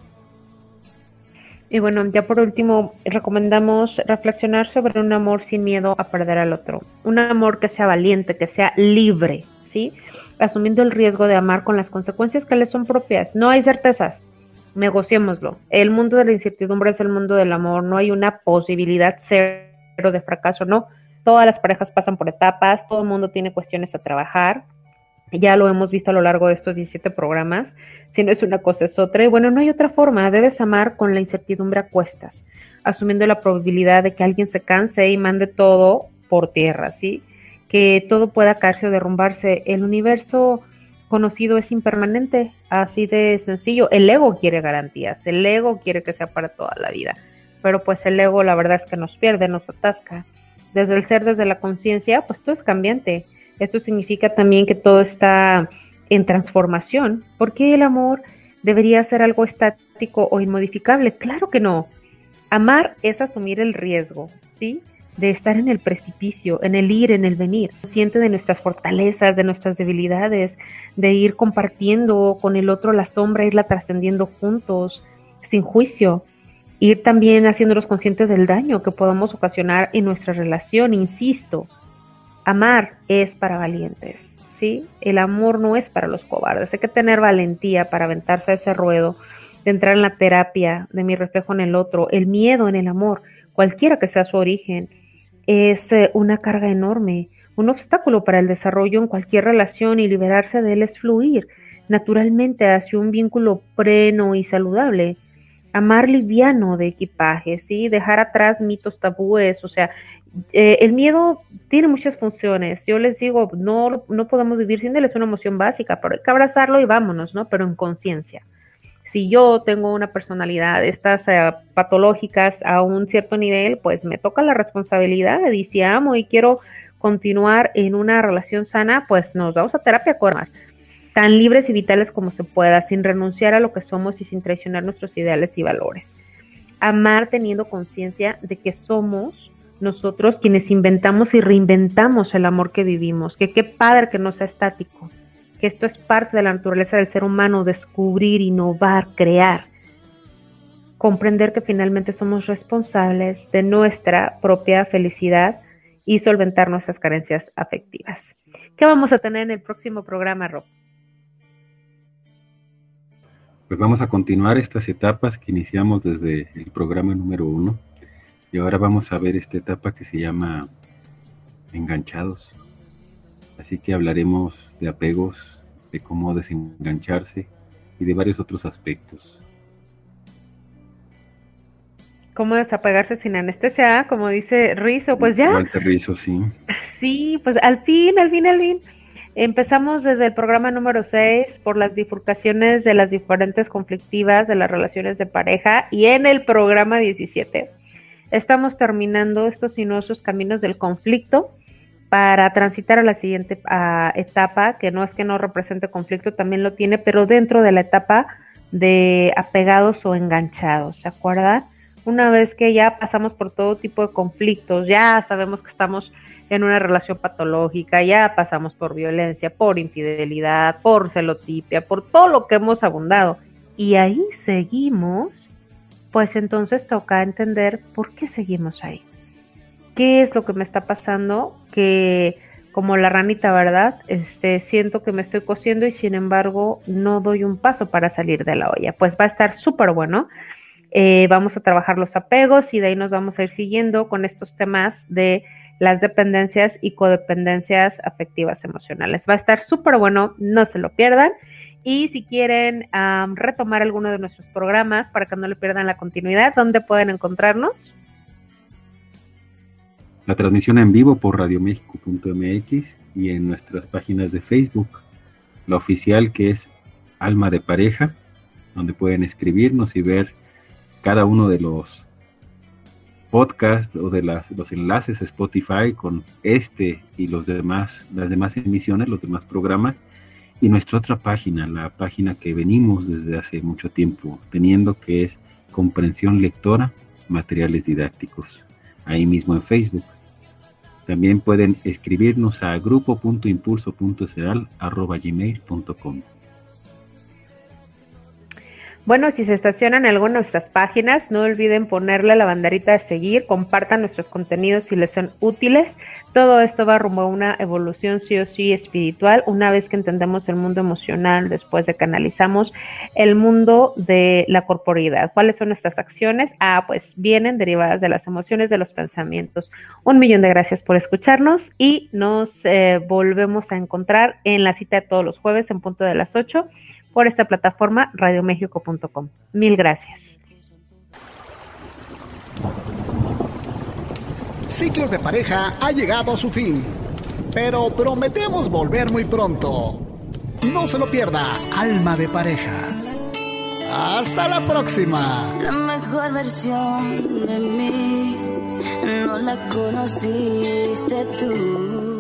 Y bueno, ya por último, recomendamos reflexionar sobre un amor sin miedo a perder al otro. Un amor que sea valiente, que sea libre, ¿sí? Asumiendo el riesgo de amar con las consecuencias que le son propias. No hay certezas, negociémoslo. El mundo de la incertidumbre es el mundo del amor, no hay una posibilidad cero de fracaso, no. Todas las parejas pasan por etapas, todo el mundo tiene cuestiones a trabajar ya lo hemos visto a lo largo de estos 17 programas. Si no es una cosa, es otra. Y bueno, no hay otra forma. Debes amar con la incertidumbre a cuestas, asumiendo la probabilidad de que alguien se canse y mande todo por tierra, ¿sí? Que todo pueda caerse o derrumbarse. El universo conocido es impermanente, así de sencillo. El ego quiere garantías, el ego quiere que sea para toda la vida. Pero pues el ego la verdad es que nos pierde, nos atasca. Desde el ser, desde la conciencia, pues todo es cambiante esto significa también que todo está en transformación. ¿Por qué el amor debería ser algo estático o inmodificable? Claro que no. Amar es asumir el riesgo, ¿sí? De estar en el precipicio, en el ir, en el venir, consciente de nuestras fortalezas, de nuestras debilidades, de ir compartiendo con el otro la sombra, irla trascendiendo juntos, sin juicio, ir también haciéndonos conscientes del daño que podamos ocasionar en nuestra relación, insisto, amar es para valientes, ¿sí? El amor no es para los cobardes. Hay que tener valentía para aventarse a ese ruedo, de entrar en la terapia, de mi reflejo en el otro. El miedo en el amor, cualquiera que sea su origen, es eh, una carga enorme, un obstáculo para el desarrollo en cualquier relación y liberarse de él es fluir naturalmente hacia un vínculo pleno y saludable. Amar liviano de equipaje, ¿sí? Dejar atrás mitos tabúes, o sea, eh, el miedo tiene muchas funciones. Yo les digo, no, no podemos vivir sin él, es una emoción básica, pero hay que abrazarlo y vámonos, ¿no? Pero en conciencia. Si yo tengo una personalidad, estas eh, patológicas a un cierto nivel, pues me toca la responsabilidad y si amo y quiero continuar en una relación sana, pues nos vamos a terapia con tan libres y vitales como se pueda, sin renunciar a lo que somos y sin traicionar nuestros ideales y valores. Amar teniendo conciencia de que somos nosotros quienes inventamos y reinventamos el amor que vivimos, que qué padre que no sea estático, que esto es parte de la naturaleza del ser humano, descubrir, innovar, crear, comprender que finalmente somos responsables de nuestra propia felicidad y solventar nuestras carencias afectivas. ¿Qué vamos a tener en el próximo programa, Rob? Pues vamos a continuar estas etapas que iniciamos desde el programa número uno y ahora vamos a ver esta etapa que se llama enganchados. Así que hablaremos de apegos, de cómo desengancharse y de varios otros aspectos. ¿Cómo desapegarse sin anestesia? Como dice Rizo, pues ya. Rizo, sí. Sí, pues al fin, al fin, al fin. Empezamos desde el programa número 6 por las bifurcaciones de las diferentes conflictivas de las relaciones de pareja y en el programa 17 estamos terminando estos sinuosos caminos del conflicto para transitar a la siguiente etapa, que no es que no represente conflicto, también lo tiene, pero dentro de la etapa de apegados o enganchados, ¿se acuerdan? Una vez que ya pasamos por todo tipo de conflictos, ya sabemos que estamos en una relación patológica, ya pasamos por violencia, por infidelidad, por celotipia, por todo lo que hemos abundado, y ahí seguimos pues entonces toca entender por qué seguimos ahí. ¿Qué es lo que me está pasando? Que como la ranita, ¿verdad? Este, siento que me estoy cosiendo y sin embargo no doy un paso para salir de la olla. Pues va a estar súper bueno. Eh, vamos a trabajar los apegos y de ahí nos vamos a ir siguiendo con estos temas de las dependencias y codependencias afectivas emocionales. Va a estar súper bueno, no se lo pierdan. Y si quieren retomar alguno de nuestros programas para que no le pierdan la continuidad, ¿dónde pueden encontrarnos? La transmisión en vivo por radioméxico.mx y en nuestras páginas de Facebook. La oficial que es Alma de Pareja, donde pueden escribirnos y ver cada uno de los podcasts o de los enlaces Spotify con este y los demás, las demás emisiones, los demás programas y nuestra otra página, la página que venimos desde hace mucho tiempo teniendo, que es Comprensión Lectora, Materiales Didácticos, ahí mismo en Facebook. También pueden escribirnos a grupo.impulso.ceral.gmail.com Bueno, si se estacionan en alguna de nuestras páginas, no olviden ponerle la banderita de seguir, compartan nuestros contenidos si les son útiles. Todo esto va rumbo a una evolución sí o sí espiritual, una vez que entendemos el mundo emocional, después de que analizamos el mundo de la corporidad. ¿Cuáles son nuestras acciones? Ah, pues vienen derivadas de las emociones, de los pensamientos. Un millón de gracias por escucharnos y nos eh, volvemos a encontrar en la cita de todos los jueves en punto de las 8 por esta plataforma radiomexico.com. Mil gracias. Ciclos de pareja ha llegado a su fin, pero prometemos volver muy pronto. No se lo pierda, Alma de Pareja. Hasta la próxima. La mejor versión de mí no la conociste tú.